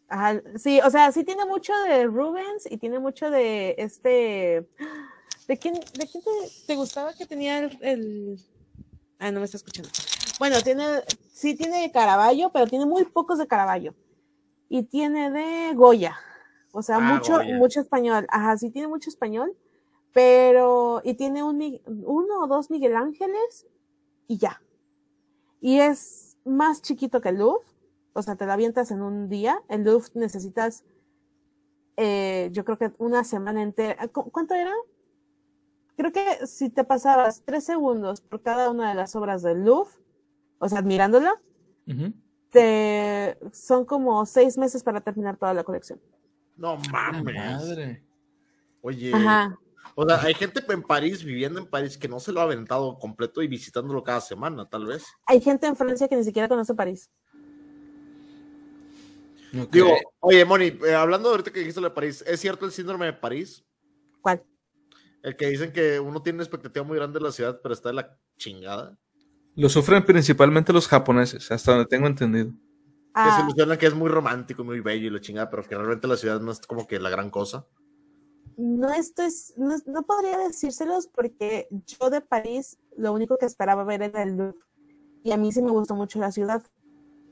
Ajá, sí, o sea, sí tiene mucho de Rubens y tiene mucho de este. ¿De quién, de quién te, te gustaba que tenía el, el- Ah, no me está escuchando. Bueno, tiene, sí tiene de Caravaggio, pero tiene muy pocos de Caravaggio. Y tiene de Goya. O sea, Ah, mucho, mucho español. Ajá, sí tiene mucho español. Pero, y tiene un, uno o dos Miguel Ángeles y ya. Y es más chiquito que el Louvre o sea, te la avientas en un día. El Louvre necesitas, eh, yo creo que una semana entera. ¿Cu- ¿Cuánto era? Creo que si te pasabas tres segundos por cada una de las obras del Louvre, o sea, admirándola, te, son como seis meses para terminar toda la colección. No mames. Madre. Oye. Ajá. O sea, hay gente en París, viviendo en París, que no se lo ha aventado completo y visitándolo cada semana, tal vez. Hay gente en Francia que ni siquiera conoce París. Digo, oye, Moni, eh, hablando de ahorita que dijiste lo de París, ¿es cierto el síndrome de París? ¿Cuál? El que dicen que uno tiene una expectativa muy grande de la ciudad, pero está de la chingada. Lo sufren principalmente los japoneses, hasta donde tengo entendido. Que se Ah, ilusionan que es muy romántico, muy bello y la chingada, pero que realmente la ciudad no es como que la gran cosa. no esto es, no, no podría decírselos porque yo de París lo único que esperaba ver era el Louvre. Y a mí sí me gustó mucho la ciudad,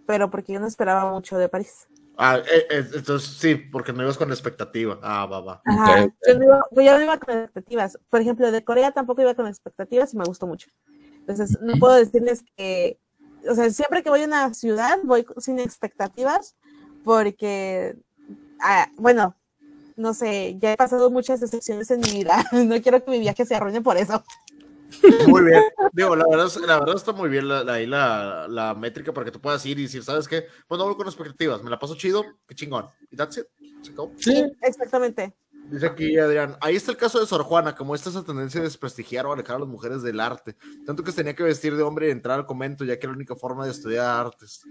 pero porque yo no esperaba mucho de París. Ah, eh, eh, entonces sí, porque no ibas con expectativa. Ah, va, va. Ajá, Ok. yo, no iba, yo no iba con expectativas. Por ejemplo, de Corea tampoco iba con expectativas y me gustó mucho. Entonces, no puedo decirles que, o sea, siempre que voy a una ciudad voy sin expectativas porque, ah, bueno, no sé, ya he pasado muchas decepciones en mi vida. No quiero que mi viaje se arruine por eso. Muy bien. Digo, la verdad, la verdad está muy bien la, la, ahí la, la métrica para que tú puedas ir y decir, ¿sabes qué? Pues no voy con expectativas, me la paso chido, qué chingón. Y that's it. Se acabó. Sí, exactamente. Dice aquí Adrián, ahí está el caso de Sor Juana, como esta esa tendencia de desprestigiar o alejar a las mujeres del arte, tanto que se tenía que vestir de hombre y entrar al convento, ya que era la única forma de estudiar artes.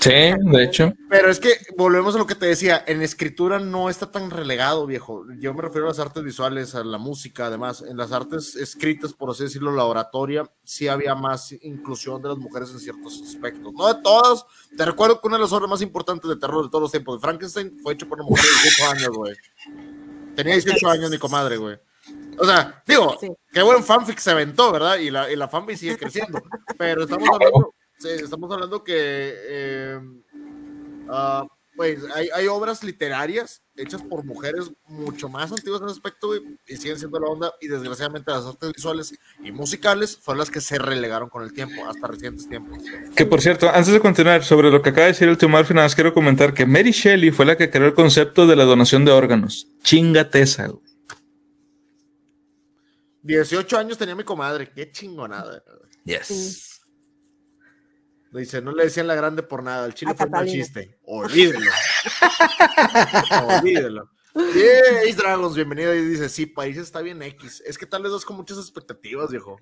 Sí, de hecho. Pero es que volvemos a lo que te decía, en escritura no está tan relegado, viejo. Yo me refiero a las artes visuales, a la música, además, en las artes escritas, por así decirlo, la oratoria, sí había más inclusión de las mujeres en ciertos aspectos. No de todas. Te recuerdo que una de las obras más importantes de terror de todos los tiempos, de Frankenstein, fue hecho por una mujer de 18 años, güey. Tenía 18 años mi comadre, güey. O sea, digo, Sí. qué buen fanfic se aventó, ¿verdad? Y la, y la fanfic sigue creciendo. Pero estamos hablando, estamos hablando que, eh, ah, pues, hay, hay obras literarias hechas por mujeres mucho más antiguas en ese aspecto, y siguen siendo la onda. Y desgraciadamente las artes visuales y musicales fueron las que se relegaron con el tiempo, hasta recientes tiempos. Que por cierto, antes de continuar sobre lo que acaba de decir el tío Murphy, nada más quiero comentar que Mary Shelley fue la que creó el concepto de la donación de órganos. Chingate esa, güey. 18 años tenía mi comadre, qué chingonada. Yes. Dice, no le decían la grande por nada, el chile A fue un chiste. Olvídelo. Olvídelo. Yeah, Ace Dragons, bienvenido. Y dice, sí, país está bien X. Es que tal vez vas con muchas expectativas, viejo.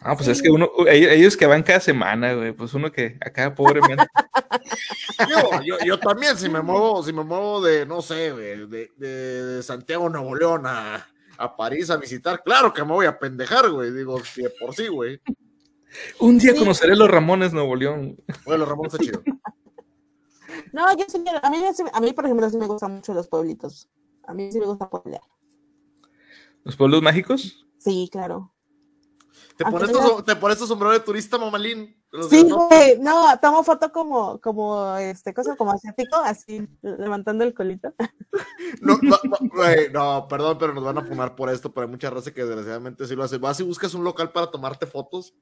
Ah, pues es que uno, ellos ellos que van cada semana, güey, pues uno que acá pobremente. Yo, yo, yo también, si me muevo, si me muevo de, no sé, güey, de, de, de Santiago, Nuevo León a, a París a visitar, claro que me voy a pendejar, güey. Digo, si de por sí, güey. Un día Sí. conoceré los Ramones Nuevo León. Bueno, Ramón está chido. No, yo sí, a mí, a mí, por ejemplo, sí me gustan mucho los pueblitos. A mí sí me gusta pueblear. ¿Los pueblos mágicos? Sí, claro. Te pones, tu, te pones tu sombrero de turista, mamalín. Los Sí, güey, no, tomo foto como, como, este, cosa como asiático, así, levantando el colito. No, no, no, güey, no, perdón, pero nos van a fumar por esto, pero hay mucha raza que desgraciadamente sí lo hace. Vas y buscas un local para tomarte fotos.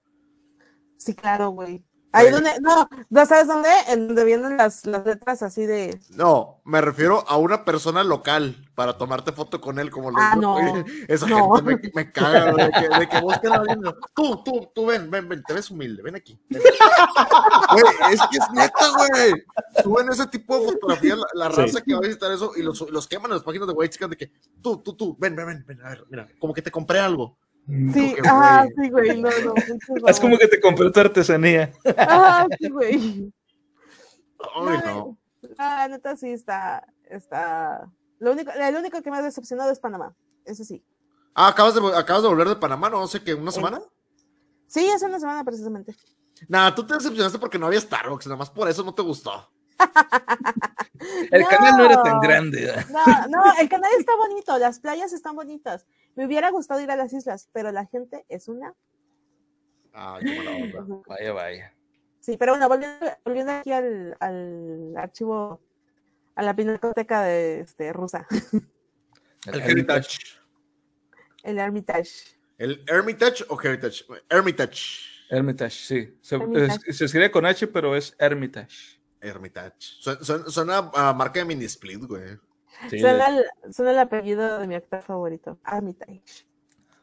Sí, claro, güey. Ahí Güey. donde, no, ¿no sabes dónde? En donde vienen las, las letras así de, No, me refiero a una persona local para tomarte foto con él, como los Ah, no. Esa No. gente me, me caga, güey, de que, de que busquen a alguien. Tú, tú, tú, ven, ven, ven, te ves humilde, ven aquí. ven. Güey, es que es neta, güey. Suben ese tipo de fotografías, la, la Sí. raza que va a visitar eso, y los, los queman en las páginas de White Chicken de que tú, tú, tú, ven, ven, ven, ven, a ver, mira, como que te compré algo. Sí, que, ajá, güey. sí, güey, no, no. mucho Es como que te compré tu artesanía. Ajá, sí, güey. Ay, no. Ah, neta sí está, está, Lo único, el único que me ha decepcionado es Panamá. Ese sí. Ah, acabas de, acabas de volver de Panamá, no sé qué, una semana. Sí, hace una semana precisamente. Nada, tú te decepcionaste porque no había Starbucks, nada más por eso no te gustó. El No. canal no era tan grande. No, no, el canal está bonito, las playas están bonitas. Me hubiera gustado ir a las islas, pero la gente es una. Ay, qué mala onda. Vaya, vaya. Sí, pero bueno, volviendo, volviendo aquí al, al archivo, a la pinacoteca de este, rusa, El Heritage. el Hermitage. ¿El Hermitage o Heritage? Hermitage. Hermitage, sí. Se, Hermitage. es- se escribe con H, pero es Hermitage. Hermitage. Suena, suena- suena a marca de mini split, güey. Sí, Suena, el, suena el apellido de mi actor favorito, Hermitage.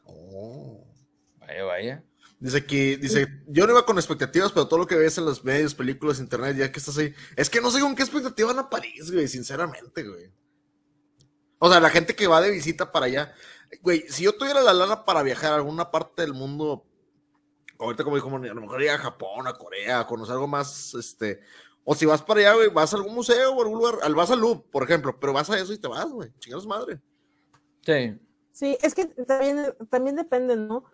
Oh. Vaya, vaya. Dice que, dice, yo no iba con expectativas, pero todo lo que ves en los medios, películas, internet, ya que estás ahí, es que no sé con qué expectativa van a París, güey, sinceramente, güey. O sea, la gente que va de visita para allá, güey, si yo tuviera la lana para viajar a alguna parte del mundo, ahorita como dijo, Moni, a lo mejor ir a Japón, a Corea, a conocer algo más, este, o si vas para allá, güey, vas a algún museo o algún lugar, al vas al Louvre, por ejemplo, pero vas a eso y te vas, güey, chingados madre. Sí. Sí, es que también, también depende, ¿no?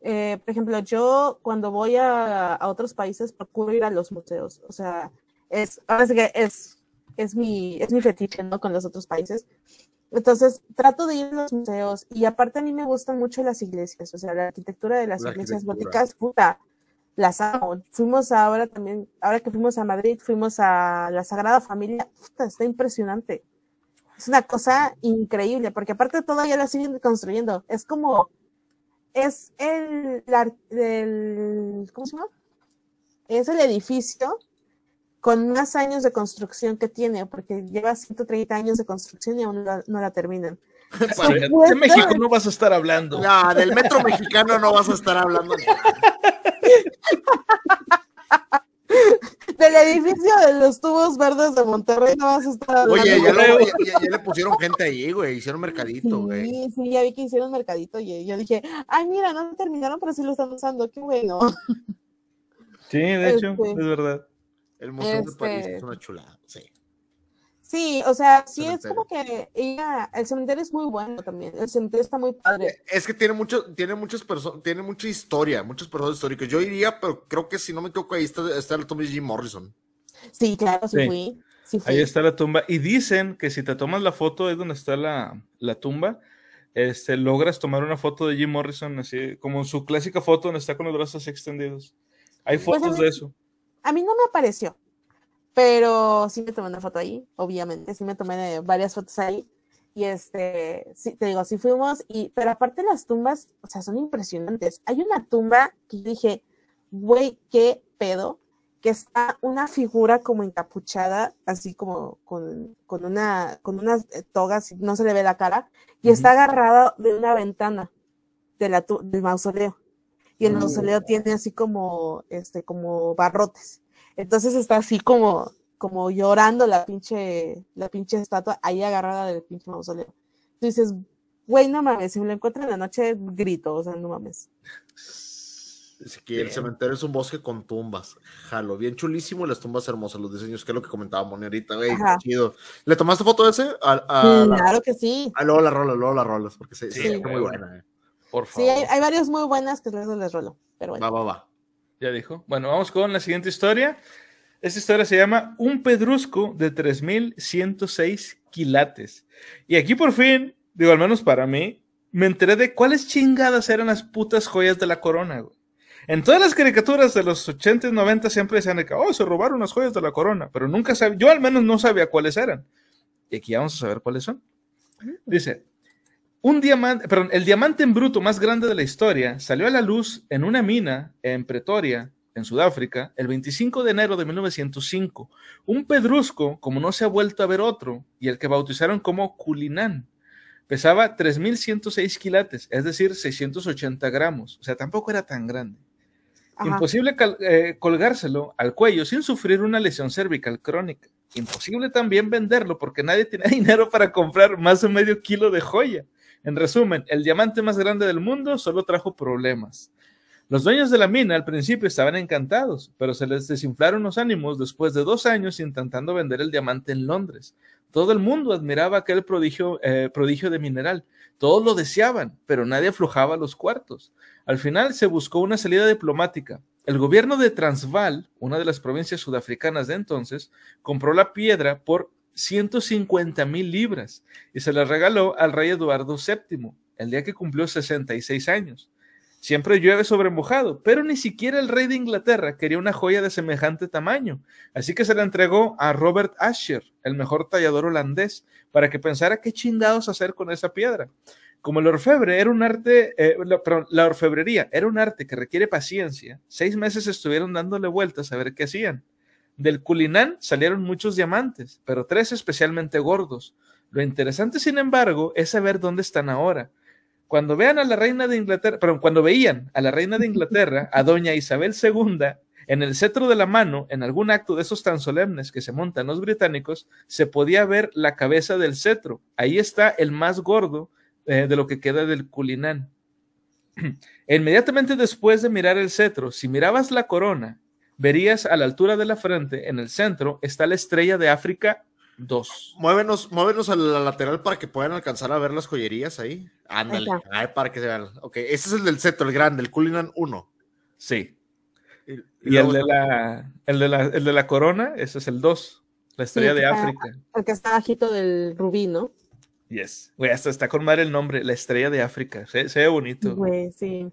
Eh, por ejemplo, yo cuando voy a, a otros países procuro ir a los museos. O sea, es, ahora sí que es, es mi, es mi fetiche, ¿no? Con los otros países. Entonces, trato de ir a los museos y aparte a mí me gustan mucho las iglesias, o sea, la arquitectura de las La iglesias góticas, puta, las amo. Fuimos ahora también, ahora que fuimos a Madrid, fuimos a la Sagrada Familia, puta, está impresionante. Es una cosa increíble, porque aparte todavía la siguen construyendo. Es como, es el, el- ¿cómo se llama? Es el edificio con más años de construcción que tiene, porque lleva 130 años de construcción y aún no la, no la terminan. Para- de México no vas a estar hablando. No, del metro mexicano no vas a estar hablando. Del edificio de los tubos verdes de Monterrey no vas a estar hablando. Oye, ya, lo- ya- ya- ya le pusieron gente ahí, güey, hicieron mercadito, güey. Sí, sí, ya vi que hicieron mercadito y yo dije, ay, mira, no lo terminaron, pero sí lo están usando, qué bueno. Sí, de hecho, Este. es verdad. El Museo de París Este- es una chulada, sí. Sí, o sea, sí es como que ella, el cementerio es muy bueno también, el cementerio está muy padre. Es que tiene mucho, tiene muchas personas, tiene mucha historia, muchos personajes históricos. Yo iría, pero creo que si no me equivoco, ahí está, está el de Jim Morrison. Sí, claro, sí, Sí. fui. Sí fui. Ahí está la tumba. Y dicen que si te tomas la foto, es donde está la, la tumba, este, logras tomar una foto de Jim Morrison, así como su clásica foto donde está con los brazos extendidos. Hay Pues fotos mí- de eso. A mí no me apareció, pero sí me tomé una foto ahí, obviamente, sí me tomé varias fotos ahí. Y este, sí, te digo, sí fuimos, y, pero aparte las tumbas, o sea, son impresionantes. Hay una tumba que dije, güey, qué pedo, que está una figura como encapuchada, así como con, con una, con unas eh, togas, y no se le ve la cara, y está agarrada de una ventana de la, tu- del mausoleo. Y el Oh. mausoleo tiene así como, este, como barrotes. Entonces está así como, como llorando la pinche, la pinche estatua ahí agarrada del pinche mausoleo. Tú dices, güey, no mames, si me lo encuentro en la noche, grito, o sea, no mames. Que el cementerio es un bosque con tumbas. Jalo, bien chulísimo y las tumbas hermosas, los diseños, que es lo que comentaba Moni ahorita, güey, chido. ¿Le tomaste foto de ese? A, a- Mm, claro que sí. a- luego la rola, luego la rolas, porque se, se Sí, siente muy buena. eh. Por Sí, favor. hay, hay varias muy buenas que luego les rolo, pero bueno. Va, va, va. Ya dijo. Bueno, vamos con la siguiente historia. Esta historia se llama Un pedrusco de 3106 quilates. Y aquí por fin, digo, al menos para mí, me enteré de cuáles chingadas eran las putas joyas de la corona, güey. En todas las caricaturas de los 80 y 90 siempre decían de que, oh, se robaron las joyas de la corona, pero nunca sabía, yo al menos no sabía cuáles eran. Y aquí vamos a saber cuáles son. Dice, un diamante, perdón, el diamante en bruto más grande de la historia salió a la luz en una mina en Pretoria, en Sudáfrica, el 25 de enero de 1905. Un pedrusco como no se ha vuelto a ver otro, y el que bautizaron como Culinán. Pesaba 3.106 quilates, es decir, 680 gramos. O sea, tampoco era tan grande. Ajá. Imposible eh, colgárselo al cuello sin sufrir una lesión cervical crónica. Imposible también venderlo porque nadie tiene dinero para comprar más de medio kilo de joya. En resumen, el diamante más grande del mundo solo trajo problemas. Los dueños de la mina al principio estaban encantados, pero se les desinflaron los ánimos después de dos años intentando vender el diamante en Londres. Todo el mundo admiraba aquel prodigio, eh, prodigio de mineral. Todos lo deseaban, pero nadie aflojaba los cuartos. Al final se buscó una salida diplomática. El gobierno de Transvaal, una de las provincias sudafricanas de entonces, compró la piedra por 150 mil libras y se la regaló al rey Eduardo VII, el día que cumplió 66 años. Siempre llueve sobre mojado, pero ni siquiera el rey de Inglaterra quería una joya de semejante tamaño, así que se la entregó a Robert Asher, el mejor tallador holandés, para que pensara qué chingados hacer con esa piedra. Como el orfebre era un arte, eh, la, perdón, la orfebrería era un arte que requiere paciencia, seis meses estuvieron dándole vueltas a ver qué hacían. Del culinán salieron muchos diamantes, pero tres especialmente gordos. Lo interesante, sin embargo, es saber dónde están ahora. Cuando vean a la reina de Inglaterra, perdón, cuando veían a la reina de Inglaterra, a doña Isabel II, en el cetro de la mano, en algún acto de esos tan solemnes que se montan los británicos, se podía ver la cabeza del cetro. Ahí está el más gordo eh, de lo que queda del culinán. E inmediatamente después de mirar el cetro, si mirabas la corona, verías a la altura de la frente, en el centro, está la estrella de África 2. Muévenos, muévenos a la lateral para que puedan alcanzar a ver las joyerías ahí. Ándale, Ahí para que se vean. Ok, ese es el del cetro, el grande, el Culinan 1. Sí. Y, Y el de, la, el, de la, el de la corona, ese es el 2, la estrella Sí, de está- África. El que está bajito del rubí, ¿no? Yes. Güey, hasta está con madre el nombre, la estrella de África. Se, se ve bonito. Güey, sí.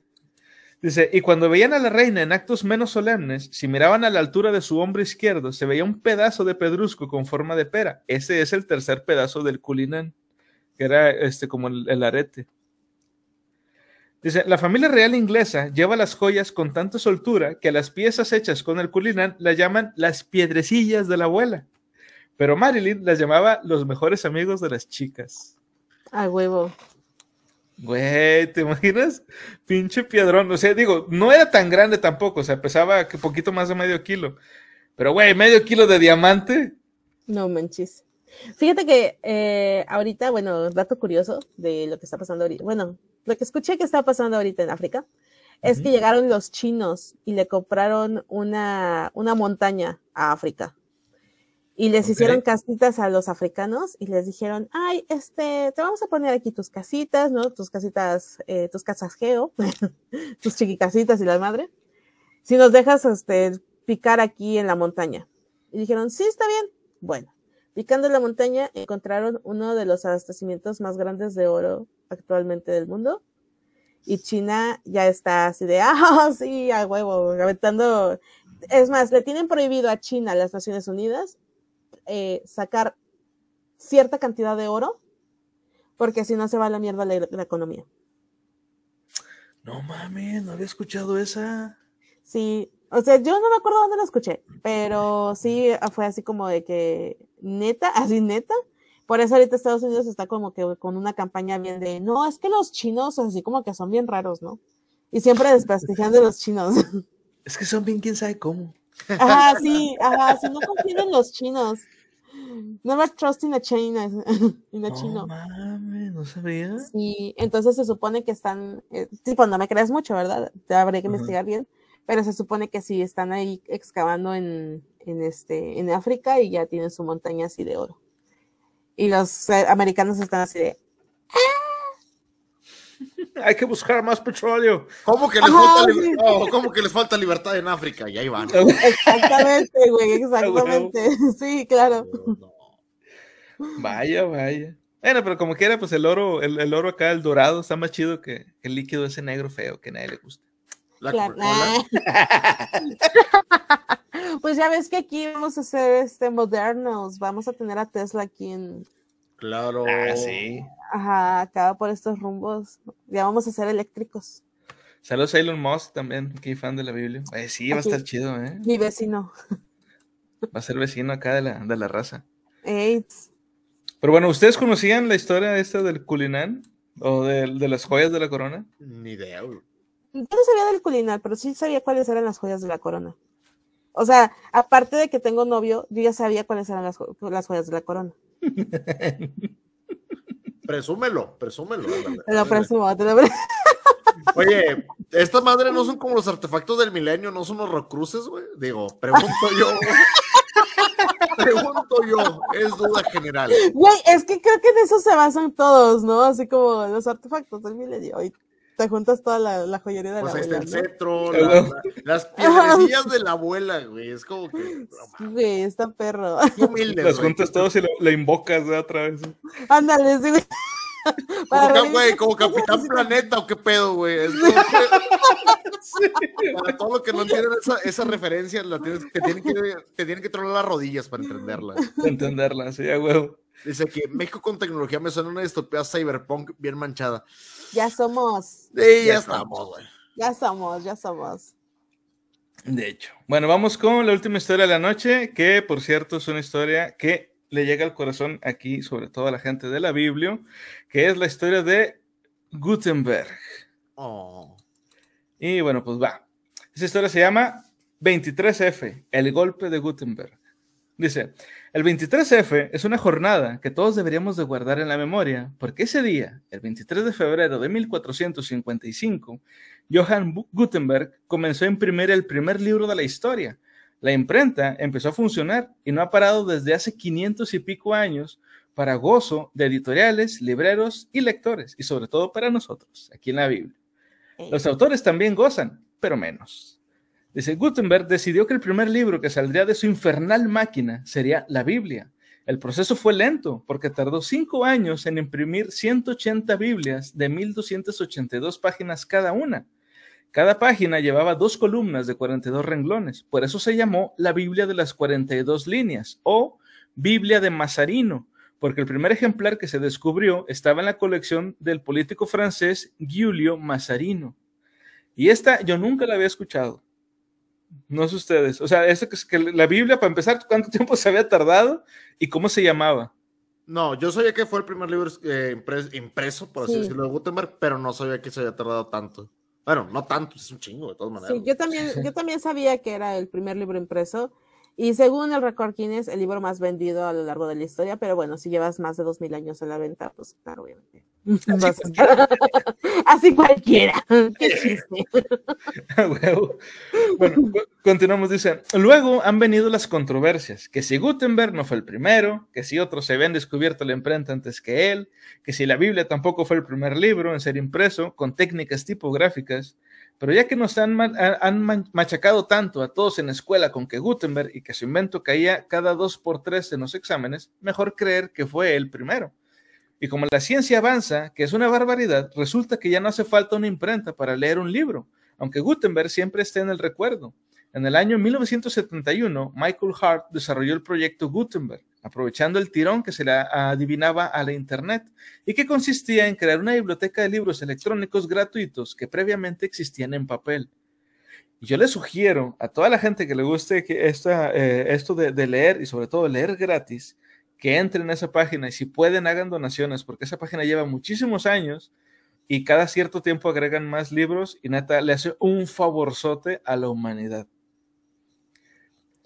Dice, y cuando veían a la reina en actos menos solemnes, si miraban a la altura de su hombro izquierdo, se veía un pedazo de pedrusco con forma de pera. Ese es el tercer pedazo del culinán, que era este como el, el arete. Dice, la familia real inglesa lleva las joyas con tanta soltura que a las piezas hechas con el culinán las llaman las piedrecillas de la abuela. Pero Marilyn las llamaba los mejores amigos de las chicas. A huevo. Güey, ¿te imaginas? Pinche piedrón. O sea, digo, no era tan grande tampoco. O sea, pesaba que poquito más de medio kilo. Pero, güey, medio kilo de diamante. No manches. Fíjate que eh, ahorita, bueno, dato curioso de lo que está pasando ahorita. Bueno, lo que escuché que está pasando ahorita en África es que llegaron los chinos y le compraron una, una montaña a África. Y les Ok. hicieron casitas a los africanos y les dijeron, ay, este, te vamos a poner aquí tus casitas, ¿no? Tus casitas, eh, tus casas geo, tus chiquicasitas y la madre. Si nos dejas, este, picar aquí en la montaña. Y dijeron, sí, está bien. Bueno, picando en la montaña encontraron uno de los abastecimientos más grandes de oro actualmente del mundo. Y China ya está así de, ah, sí, a huevo, aventando. Es más, le tienen prohibido a China, las Naciones Unidas, eh, sacar cierta cantidad de oro, porque si no se va a la mierda la, la economía. No mames, no había escuchado esa. Sí, o sea, yo no me acuerdo dónde lo escuché, pero sí fue así como de que neta, así neta. Por eso ahorita Estados Unidos está como que con una campaña bien de, no, es que los chinos así como que son bien raros, ¿no? Y siempre desprestigiando a los chinos. Es que son bien quién sabe cómo. Ajá, sí, ajá, si no confíen en los chinos. Never trust in a China, in a No chino. mames, no sabía. Y entonces se supone que están, eh, tipo, no me creas mucho, ¿verdad? Te habría que Ajá. investigar bien, pero se supone que sí están ahí excavando en, en este, en África y ya tienen su montaña así de oro. Y los eh, americanos están así de, Hay que buscar más petróleo. ¿Cómo que les Ajá, falta sí. libertad? Oh, ¿Cómo que les falta libertad en África? Y ahí van. exactamente, güey, exactamente. Sí, claro. No. Vaya, vaya. Bueno, pero como quiera, pues el oro, el, el oro acá, el dorado, está más chido que el líquido ese negro feo que a nadie le gusta. La. Pues ya ves que aquí vamos a ser este modernos, vamos a tener a Tesla aquí en, Claro. Ah, sí. ajá, acá por estos rumbos, ya vamos a ser eléctricos. Saludos a Elon Musk también, aquí fan de la Biblia. Eh, sí, va a estar chido, ¿eh? Mi vecino. Va a ser vecino acá de la, de la raza. AIDS. Pero bueno, ¿ustedes conocían la historia esta del Culinán? ¿O de, de las joyas de la corona? Ni idea. Yo no sabía del culinar, pero sí sabía cuáles eran las joyas de la corona. O sea, aparte de que tengo novio, yo ya sabía cuáles eran las, las joyas de la corona. Presúmelo, presúmelo. ándale. Te lo presumo, te lo presumo. Oye, estas madres no son como los artefactos del milenio, no son los rocruces, güey. Digo, pregunto yo. Pregunto yo, es duda general. Güey, es que creo que en eso se basan todos, ¿no? Así como los artefactos del milenio. Y te juntas toda la, la joyería de Pues la ahí está el abuela, ¿no? cetro, la- la- las piedrecillas de la abuela, güey. Es como que. Güey, está perro. Qué humildes, Las güey. juntas todos y la invocas ¿no? otra vez. Ándale, sí, güey. Como, Para güey, Capitán Planeta o qué pedo, güey. Es como que- Para todo lo que no entienden esa, esa referencia, la tienes- te, tienen que, te tienen que tronar las rodillas para entenderla. Entenderla, sí, huevo. Dice que México con tecnología me suena una distopía cyberpunk bien manchada. Ya somos, Sí, ya estamos, güey. ya somos, ya somos. De hecho. Bueno, vamos con la última historia de la noche, que por cierto es una historia que le llega al corazón aquí, sobre todo a la gente de la Biblia, que es la historia de Gutenberg. Oh. Y bueno, pues va. Esa historia se llama 23F, el golpe de Gutenberg. Dice, el 23F es una jornada que todos deberíamos de guardar en la memoria, porque ese día, el 23 de febrero de 1455, Johann Gutenberg comenzó a imprimir el primer libro de la historia. La imprenta empezó a funcionar y no ha parado desde hace 500 y pico años para gozo de editoriales, libreros y lectores, y sobre todo para nosotros, aquí en la Biblia. Los autores también gozan, pero menos. Dice, Gutenberg decidió que el primer libro que saldría de su infernal máquina sería la Biblia. El proceso fue lento porque tardó cinco años en imprimir 180 Biblias de 1282 páginas cada una. Cada página llevaba dos columnas de 42 renglones, por eso se llamó la Biblia de las 42 líneas o Biblia de Mazarino, porque el primer ejemplar que se descubrió estaba en la colección del político francés Giulio Mazarino. Y esta yo nunca la había escuchado. No sé ustedes. O sea, eso que es que la Biblia, para empezar, ¿cuánto tiempo se había tardado y cómo se llamaba? No, yo sabía que fue el primer libro eh, impres- impreso, por así Sí. decirlo, de Gutenberg, pero no sabía que se había tardado tanto. Bueno, no tanto, es un chingo, de todas maneras. Sí, yo también, yo también sabía que era el primer libro impreso. Y según el récord Guinness, el libro más vendido a lo largo de la historia, pero bueno, si llevas más de dos mil años en la venta, pues claro, obviamente. Vas a- Así cualquiera. Qué chiste. A bueno, co- continuamos, dice, luego han venido las controversias, que si Gutenberg no fue el primero, que si otros se habían descubierto la imprenta antes que él, que si la Biblia tampoco fue el primer libro en ser impreso con técnicas tipográficas, pero ya que nos han, machacado tanto a todos en la escuela con que Gutenberg y que su invento caía cada dos por tres en los exámenes, mejor creer que fue el primero. Y como la ciencia avanza, que es una barbaridad, resulta que ya no hace falta una imprenta para leer un libro, aunque Gutenberg siempre esté en el recuerdo. En el año 1971, Michael Hart desarrolló el proyecto Gutenberg, aprovechando el tirón que se le adivinaba a la Internet y que consistía en crear una biblioteca de libros electrónicos gratuitos que previamente existían en papel. Yo le sugiero a toda la gente que le guste que esta, eh, esto de, de leer y sobre todo leer gratis, que entren a esa página y si pueden hagan donaciones, porque esa página lleva muchísimos años y cada cierto tiempo agregan más libros y neta le hace un favorzote a la humanidad.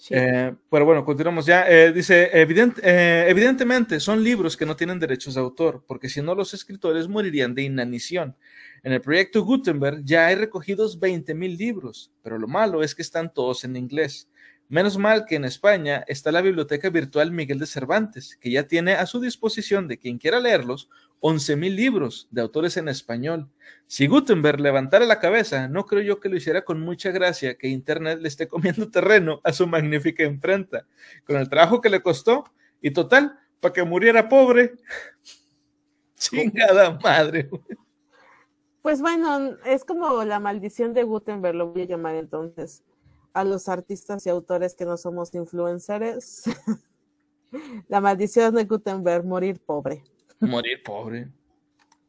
Eh, pero bueno, continuamos ya. Eh, dice, evident- eh, evidentemente son libros que no tienen derechos de autor, porque si no los escritores morirían de inanición. En el proyecto Gutenberg ya hay recogidos 20.000 libros, pero lo malo es que están todos en inglés. Menos mal que en España está la biblioteca virtual Miguel de Cervantes, que ya tiene a su disposición de quien quiera leerlos 11.000 libros de autores en español. Si Gutenberg levantara la cabeza, no creo yo que lo hiciera con mucha gracia que Internet le esté comiendo terreno a su magnífica imprenta, con el trabajo que le costó, y total, para que muriera pobre. Chingada madre. Pues bueno, es como la maldición de Gutenberg, lo voy a llamar entonces, a los artistas y autores que no somos influencers. la maldición de Gutenberg, morir pobre. Morir pobre.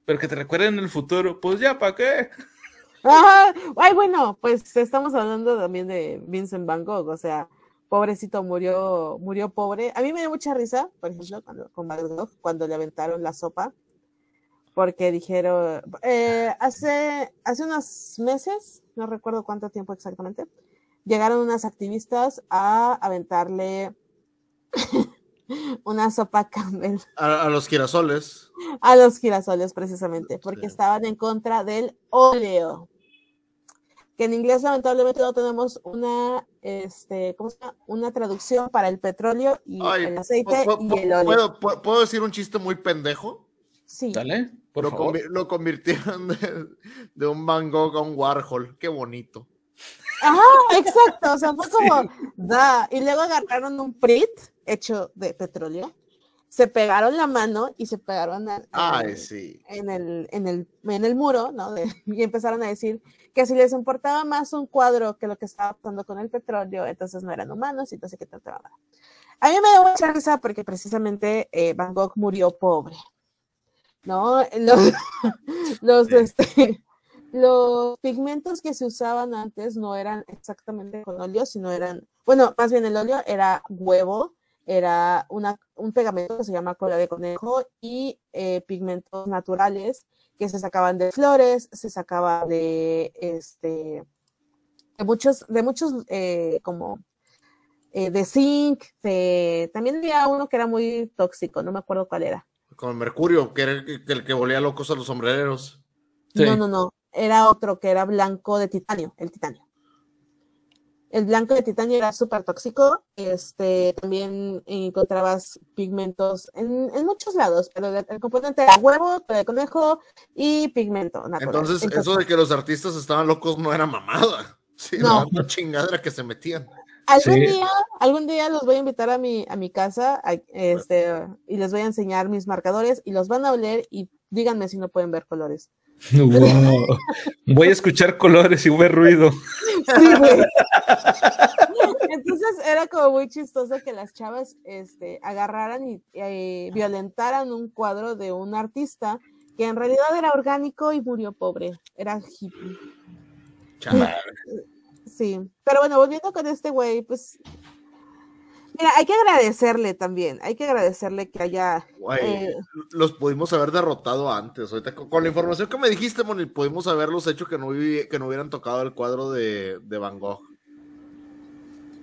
Pero que te recuerden en el futuro, pues ya, ¿para qué? Ay, bueno, pues estamos hablando también de Vincent Van Gogh, o sea, pobrecito murió, murió pobre. A mí me dio mucha risa, por ejemplo, cuando, con Van Gogh, cuando le aventaron la sopa, porque dijeron, eh, hace, hace unos meses, no recuerdo cuánto tiempo exactamente, llegaron unas activistas a aventarle una sopa Campbell A, a los girasoles. a los girasoles precisamente, porque Sí. estaban en contra del óleo. que en inglés lamentablemente no tenemos una, este, ¿cómo se llama? Una traducción para el petróleo y Ay, el aceite ¿pu- y el óleo. ¿puedo, pu- puedo decir un chiste muy pendejo? Sí. Dale, por lo, favor. convi- lo convirtieron de, de un Van Gogh a un Warhol. Qué bonito. Ajá, exacto. O sea, fue como, da. Y luego agarraron un Prit hecho de petróleo, se pegaron la mano y se pegaron a- a- Ay, sí. en, el, en, el, en el muro, ¿no? De- y empezaron a decir que si les importaba más un cuadro que lo que estaba pasando con el petróleo, entonces no eran humanos y entonces que trataba. A mí me dio mucha risa porque precisamente eh, Van Gogh murió pobre, ¿no? Los, los, este, los pigmentos que se usaban antes no eran exactamente con óleo, sino eran, bueno, más bien el óleo era huevo, era una, un pegamento que se llama cola de conejo y eh, pigmentos naturales que se sacaban de flores, se sacaba de este de muchos, de muchos eh, como eh, de zinc, de, también había uno que era muy tóxico, no me acuerdo cuál era. Con el Mercurio, que era el que, el que volía locos a los sombrereros. Sí. No, no, no, era otro que era blanco de titanio, el titanio. El blanco de titanio era súper tóxico. Este, también encontrabas pigmentos en, en muchos lados, pero el, el componente era huevo, de conejo y pigmento natural. Entonces, eso de que los artistas estaban locos no era mamada. Sí, No. una chingadera que se metían. Algún Sí. día, algún día los voy a invitar a mi, a mi casa, a- este, y les voy a enseñar mis marcadores y los van a oler y díganme si no pueden ver colores. Wow. Voy a escuchar colores y ver ruido. Sí, güey. Entonces era como muy chistoso que las chavas este, agarraran y eh, violentaran un cuadro de un artista que en realidad era orgánico y murió pobre. Era hippie. Chale. Sí. Pero bueno, volviendo con este güey, pues. Mira, hay que agradecerle también. Hay que agradecerle que haya. Güey, eh, los pudimos haber derrotado antes. Ahorita con, con la información que me dijiste, Moni, pudimos haberlos hecho que no, que no hubieran tocado el cuadro de, de Van Gogh.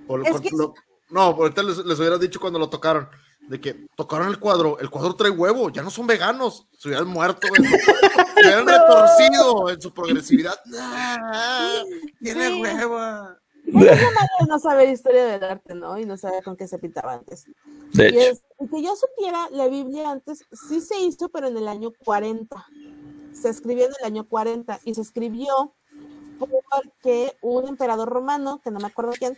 O lo- Es con- que- lo- no, ahorita les, les hubiera dicho cuando lo tocaron, de que tocaron el cuadro, el cuadro trae huevo, ya no son veganos, se hubieran muerto, se hubieran retorcido en su progresividad. Ah, tiene Sí. huevo. Es de no saber historia del arte, ¿no? Y no saber con qué se pintaba antes. De Y, hecho, es- que yo supiera, la Biblia antes sí se hizo, pero en el año 40. Se escribió en el año 40 y se escribió porque un emperador romano, que no me acuerdo quién,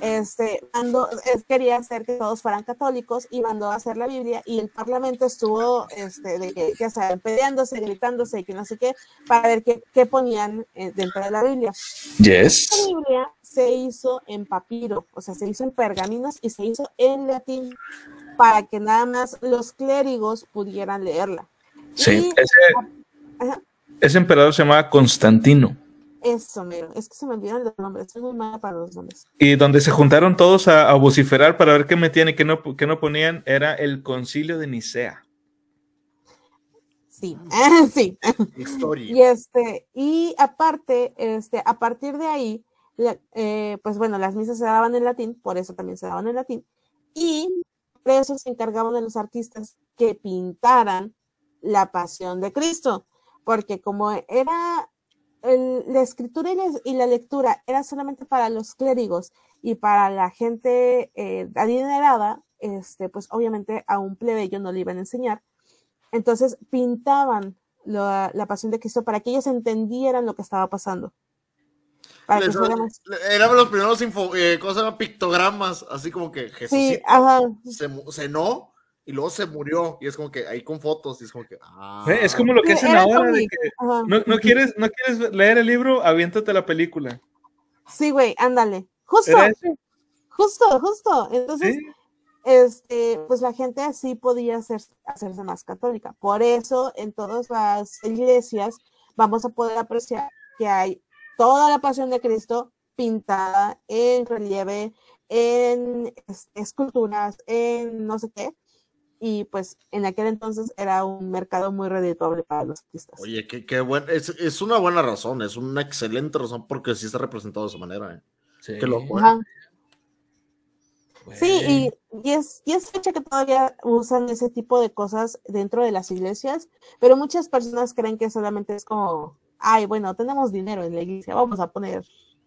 este, mandó, quería hacer que todos fueran católicos y mandó a hacer la Biblia y el parlamento estuvo, este, de que, que estaban peleándose, gritándose y que no sé qué, para ver qué, qué ponían eh, dentro de la Biblia. La yes. Biblia se hizo en papiro, o sea, se hizo en pergaminos y se hizo en latín para que nada más los clérigos pudieran leerla. Sí, Y- ese, Ajá, ese emperador se llamaba Constantino. Eso, mero. Es que se me olvidan los nombres, soy muy mala para los nombres. Y donde se juntaron todos a, a vociferar para ver qué metían y qué no, qué no ponían era el concilio de Nicea. Sí, sí. Historia. Y este, y aparte, este, a partir de ahí, la- eh, pues bueno, las misas se daban en latín, por eso también se daban en latín, y por eso se encargaban de los artistas que pintaran la pasión de Cristo, porque como era el- la escritura y la, y la lectura era solamente para los clérigos y para la gente eh, adinerada, este, pues obviamente a un plebeyo no le iban a enseñar. Entonces pintaban la, la pasión de Cristo para que ellos entendieran lo que estaba pasando. Para Les- Eran los primeros info, eh, ¿cómo se llama? pictogramas, así como que Jesús Sí, se cenó y luego se murió. Y es como que ahí con fotos, y es como que. Ah, Eh, Es como lo que hacen ahora de que no, no quieres, no quieres leer el libro, aviéntate la película. Sí, güey, ándale. Justo, justo, justo. Entonces, Sí. este, pues la gente así podía hacer, hacerse más católica. Por eso, en todas las iglesias vamos a poder apreciar que hay toda la pasión de Cristo pintada en relieve, en es- esculturas, en no sé qué. Y pues en aquel entonces era un mercado muy redituable para los artistas. Oye, qué, qué buen. Es, es una buena razón, es una excelente razón porque sí está representado de esa manera. ¿eh? Sí. Qué loco. ¿eh? Sí, y, y es, y es fecha que todavía usan ese tipo de cosas dentro de las iglesias, pero muchas personas creen que solamente es como ay, bueno, tenemos dinero en la iglesia, vamos a poner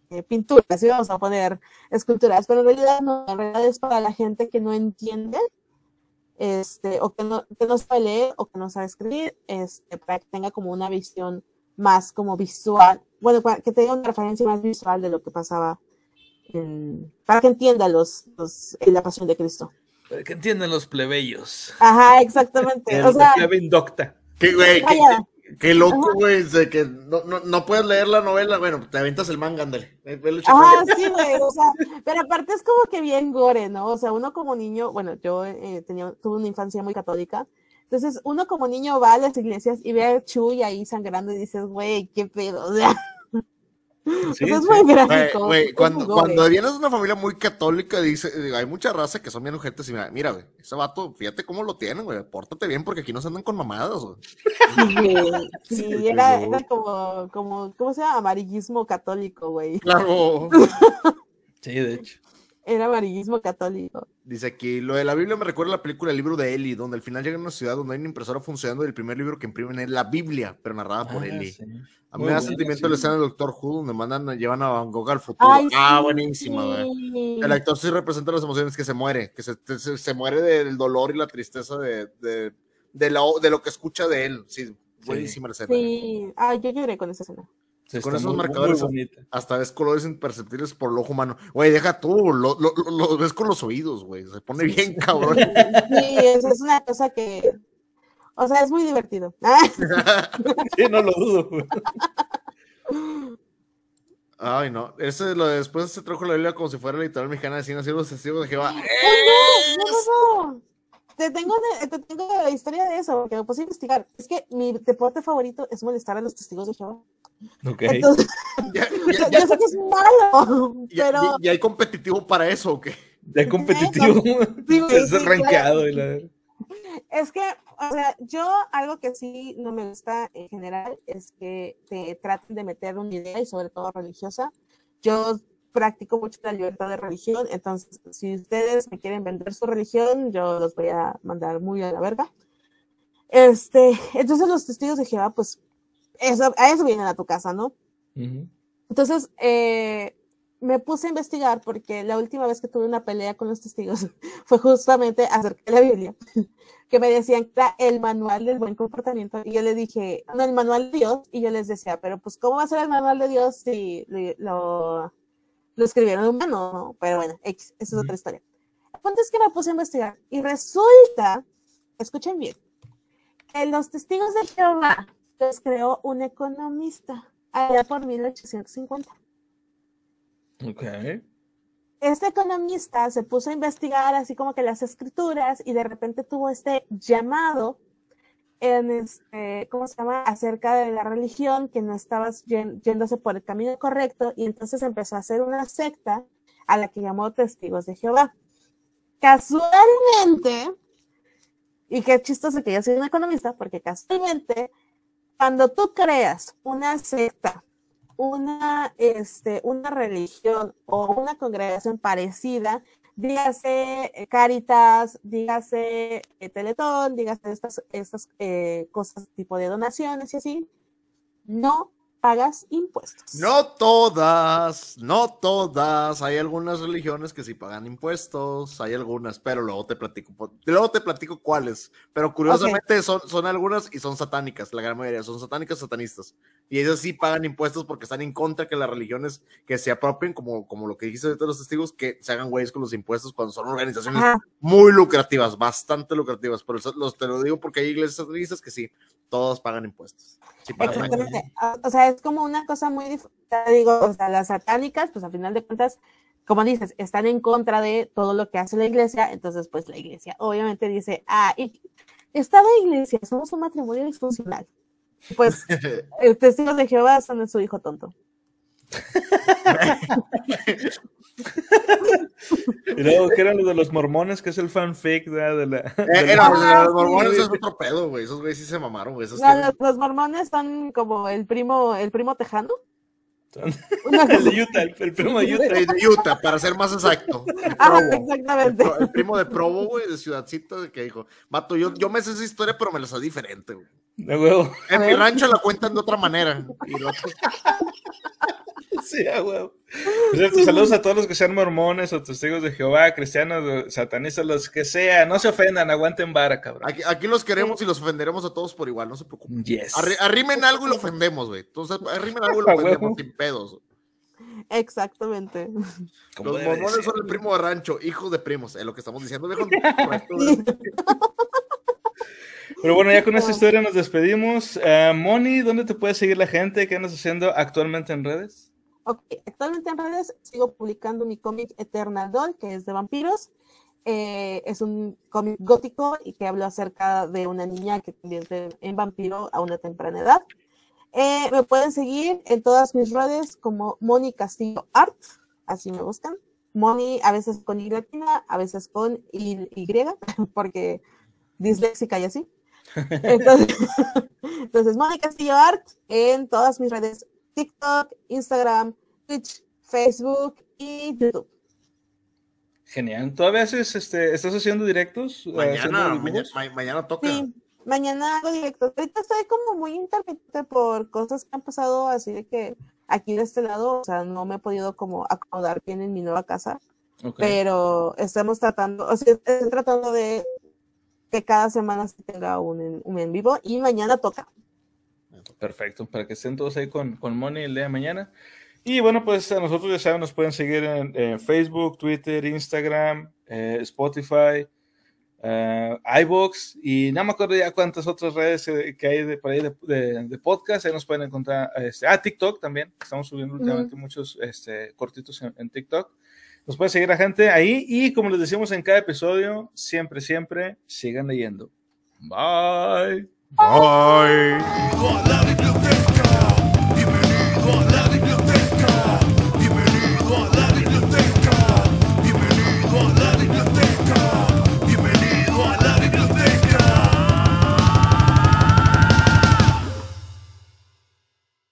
eh, pinturas y vamos a poner esculturas, pero en realidad no, en realidad es para la gente que no entiende, este, o que no, que no sabe leer o que no sabe escribir, este, para que tenga como una visión más como visual, bueno, para que tenga una referencia más visual de lo que pasaba, en- para que entienda los, los, la pasión de Cristo. Para que entiendan los plebeyos. Ajá, exactamente. O sea, plebe indocta. Qué, güey, qué, vaya, qué loco, güey, de que no, no, no puedes leer la novela, bueno, te aventas el manga, ándale. Ajá, sí, güey, o sea, pero aparte es como que bien gore, ¿no? O sea, uno como niño, bueno, yo eh, tenía, tuve una infancia muy católica, entonces uno como niño va a las iglesias y ve a Chuy ahí sangrando y dices, güey, qué pedo, o sea, Sí, eso es sí. muy gráfico. cuando, vienes de una familia muy católica, dice, hay mucha raza que son bien ojetes y mira, mira, güey, ese vato, fíjate cómo lo tienen, güey, pórtate bien porque aquí no se andan con mamadas, güey. Sí, sí, era, era como, como, ¿cómo se llama? Amarillismo católico, güey. Claro. Sí, de hecho. Era amarillismo católico. Dice aquí, lo de la Biblia me recuerda a la película El libro de Eli, donde al final llega a una ciudad donde hay una impresora funcionando y el primer libro que imprimen es la Biblia, pero narrada por Ah, Eli. sí. A mí Muy me da sentimiento sí. la escena del Doctor Who, donde mandan, llevan a Van Gogh al futuro. Ay, ah, sí, buenísima, güey. sí. El actor sí representa las emociones que se muere, que se, se, se muere del dolor y la tristeza de, de, de, lo, de lo que escucha de él. Sí, buenísima la escena. Sí, ay, yo lloré con esa escena. Con esos muy- marcadores. Hasta ves colores imperceptibles por el ojo humano. Güey, deja tú, lo, lo, lo- lo ves con los oídos, güey. Se pone bien cabrón. Sí, eso es una cosa que, o sea, es muy divertido. Sí, no lo dudo. güey. Ay, no. Ese lo de después se trajo la Biblia como si fuera literal mexicana de cine, así los testigos de Jehová. No, no, no, no. Te tengo, de- te tengo la historia de eso, porque me puse a investigar. Es que mi deporte favorito es molestar a los testigos de Jehová. Ok. Entonces, Ya, yo, ya, ya, yo sé que es malo, ya- pero ya hay competitivo para eso, ¿o qué? Ya competitivo. Sí, güey, Es sí, rankeado. y la- es que, o sea, yo algo que sí no me gusta en general es que te traten de meter una idea y sobre todo religiosa. Yo practico mucho la libertad de religión, entonces si ustedes me quieren vender su religión, yo los voy a mandar muy a la verga. Este, entonces los testigos de Jehová, pues, eso, a eso vienen a tu casa, ¿no? Ujú. Entonces, eh, me puse a investigar porque la última vez que tuve una pelea con los testigos fue justamente acerca de la Biblia, que me decían que era el manual del buen comportamiento. Y yo le dije, no, el manual de Dios. Y yo les decía, pero pues, ¿cómo va a ser el manual de Dios si lo, lo, escribieron humanos? No? Pero bueno, X, esa es otra historia. El punto es que me puse a investigar y resulta, escuchen bien, que los testigos de Jehová los creó un economista allá por 1850. Ok. Este economista se puso a investigar así como que las escrituras y de repente tuvo este llamado en este, ¿cómo se llama? Acerca de la religión, que no estabas yéndose por el camino correcto y entonces empezó a hacer una secta a la que llamó Testigos de Jehová. Casualmente, y qué chistoso que yo soy un economista, porque casualmente, cuando tú creas una secta una, este, una religión o una congregación parecida, dígase eh, Caritas, dígase eh, Teletón, dígase estas, estas eh, cosas tipo de donaciones y así, no pagas impuestos. No todas, no todas. Hay algunas religiones que sí pagan impuestos, hay algunas, pero luego te platico, luego te platico cuáles. Pero curiosamente son, son algunas y son satánicas, la gran mayoría, son satánicas satanistas. Y ellos sí pagan impuestos porque están en contra que las religiones que se apropien, como, como lo que dijiste de todos los testigos, que se hagan güeyes con los impuestos cuando son organizaciones Ajá, muy lucrativas, bastante lucrativas. Pero eso los, te lo digo porque hay iglesias satanistas que sí, todos pagan impuestos. Sí pagan impuestos. exactamente. O sea, es como una cosa muy dif- te digo, o sea, las satánicas, pues a final de cuentas, como dices, están en contra de todo lo que hace la iglesia, entonces pues la iglesia obviamente dice, ah, y está la iglesia, somos un matrimonio disfuncional. Pues el testigos de Jehová son su hijo tonto. Y luego, ¿qué eran los de los mormones? Que es el fanfic ¿verdad? de la. Eh, de era, la- pues, Ah, los mormones sí. es otro pedo, güey. Esos güeyes sí se mamaron, güey. Esos No, tienen- los, los mormones son como el primo, el primo tejano. Son- el de Utah, el, el primo de Utah. de de Utah, para ser más exacto. El Ah, exactamente. El primo de Provo, güey, de Ciudadcita, que dijo, Mato, yo, yo me sé esa historia, pero me la sé diferente, güey. De huevo. En mi rancho la cuentan de otra manera. Y lo otro- Sí, a huevo. Por cierto, saludos a todos los que sean mormones o testigos de Jehová, cristianos, satanistas, los que sean. No se ofendan, aguanten vara, cabrón. Aquí, aquí los queremos y los ofenderemos a todos por igual, no se preocupen. Yes. Arri- arrimen algo y lo ofendemos, güey. Entonces, arrimen algo y lo ofendemos sin pedos. Exactamente. Los mormones ser. son el primo de rancho, hijos de primos, es lo que estamos diciendo, viejo. Pero bueno, ya con esta historia nos despedimos. Eh, Moni, ¿dónde te puede seguir la gente? ¿Qué andas haciendo actualmente en redes? Ok, actualmente en redes sigo publicando mi cómic Eternal Doll, que es de vampiros. Eh, es un cómic gótico y que habla acerca de una niña que convierte en vampiro a una temprana edad. Eh, me pueden seguir en todas mis redes como Moni Castillo Art, así me buscan. Moni a veces con Y latina, a veces con Y, y, porque disléxica y así. Entonces, entonces, Moni Castillo Art en todas mis redes TikTok, Instagram, Twitch, Facebook y YouTube. Genial. ¿Todavía haces, este, estás haciendo directos? Eh, haciendo Mañana, mañana, ma- mañana toca. Sí, mañana hago directo. Ahorita estoy como muy intermitente por cosas que han pasado así de que aquí de este lado, o sea, no me he podido como acomodar bien en mi nueva casa, pero estamos tratando, o sea, estoy tratando de que cada semana se tenga un, en- un en vivo y mañana toca. Perfecto, para que estén todos ahí con, con Moni el día de mañana. Y bueno, pues a nosotros ya saben, nos pueden seguir en, en Facebook, Twitter, Instagram, eh, Spotify, eh, iBox y no me acuerdo ya cuántas otras redes eh, que hay de, por ahí de, de- de podcast. Ahí nos pueden encontrar. Este, ah, TikTok también. Estamos subiendo últimamente muchos este, cortitos en, en TikTok. Nos puede seguir la gente ahí y como les decimos en cada episodio, siempre, siempre sigan leyendo. Bye. Bye. a la biblioteca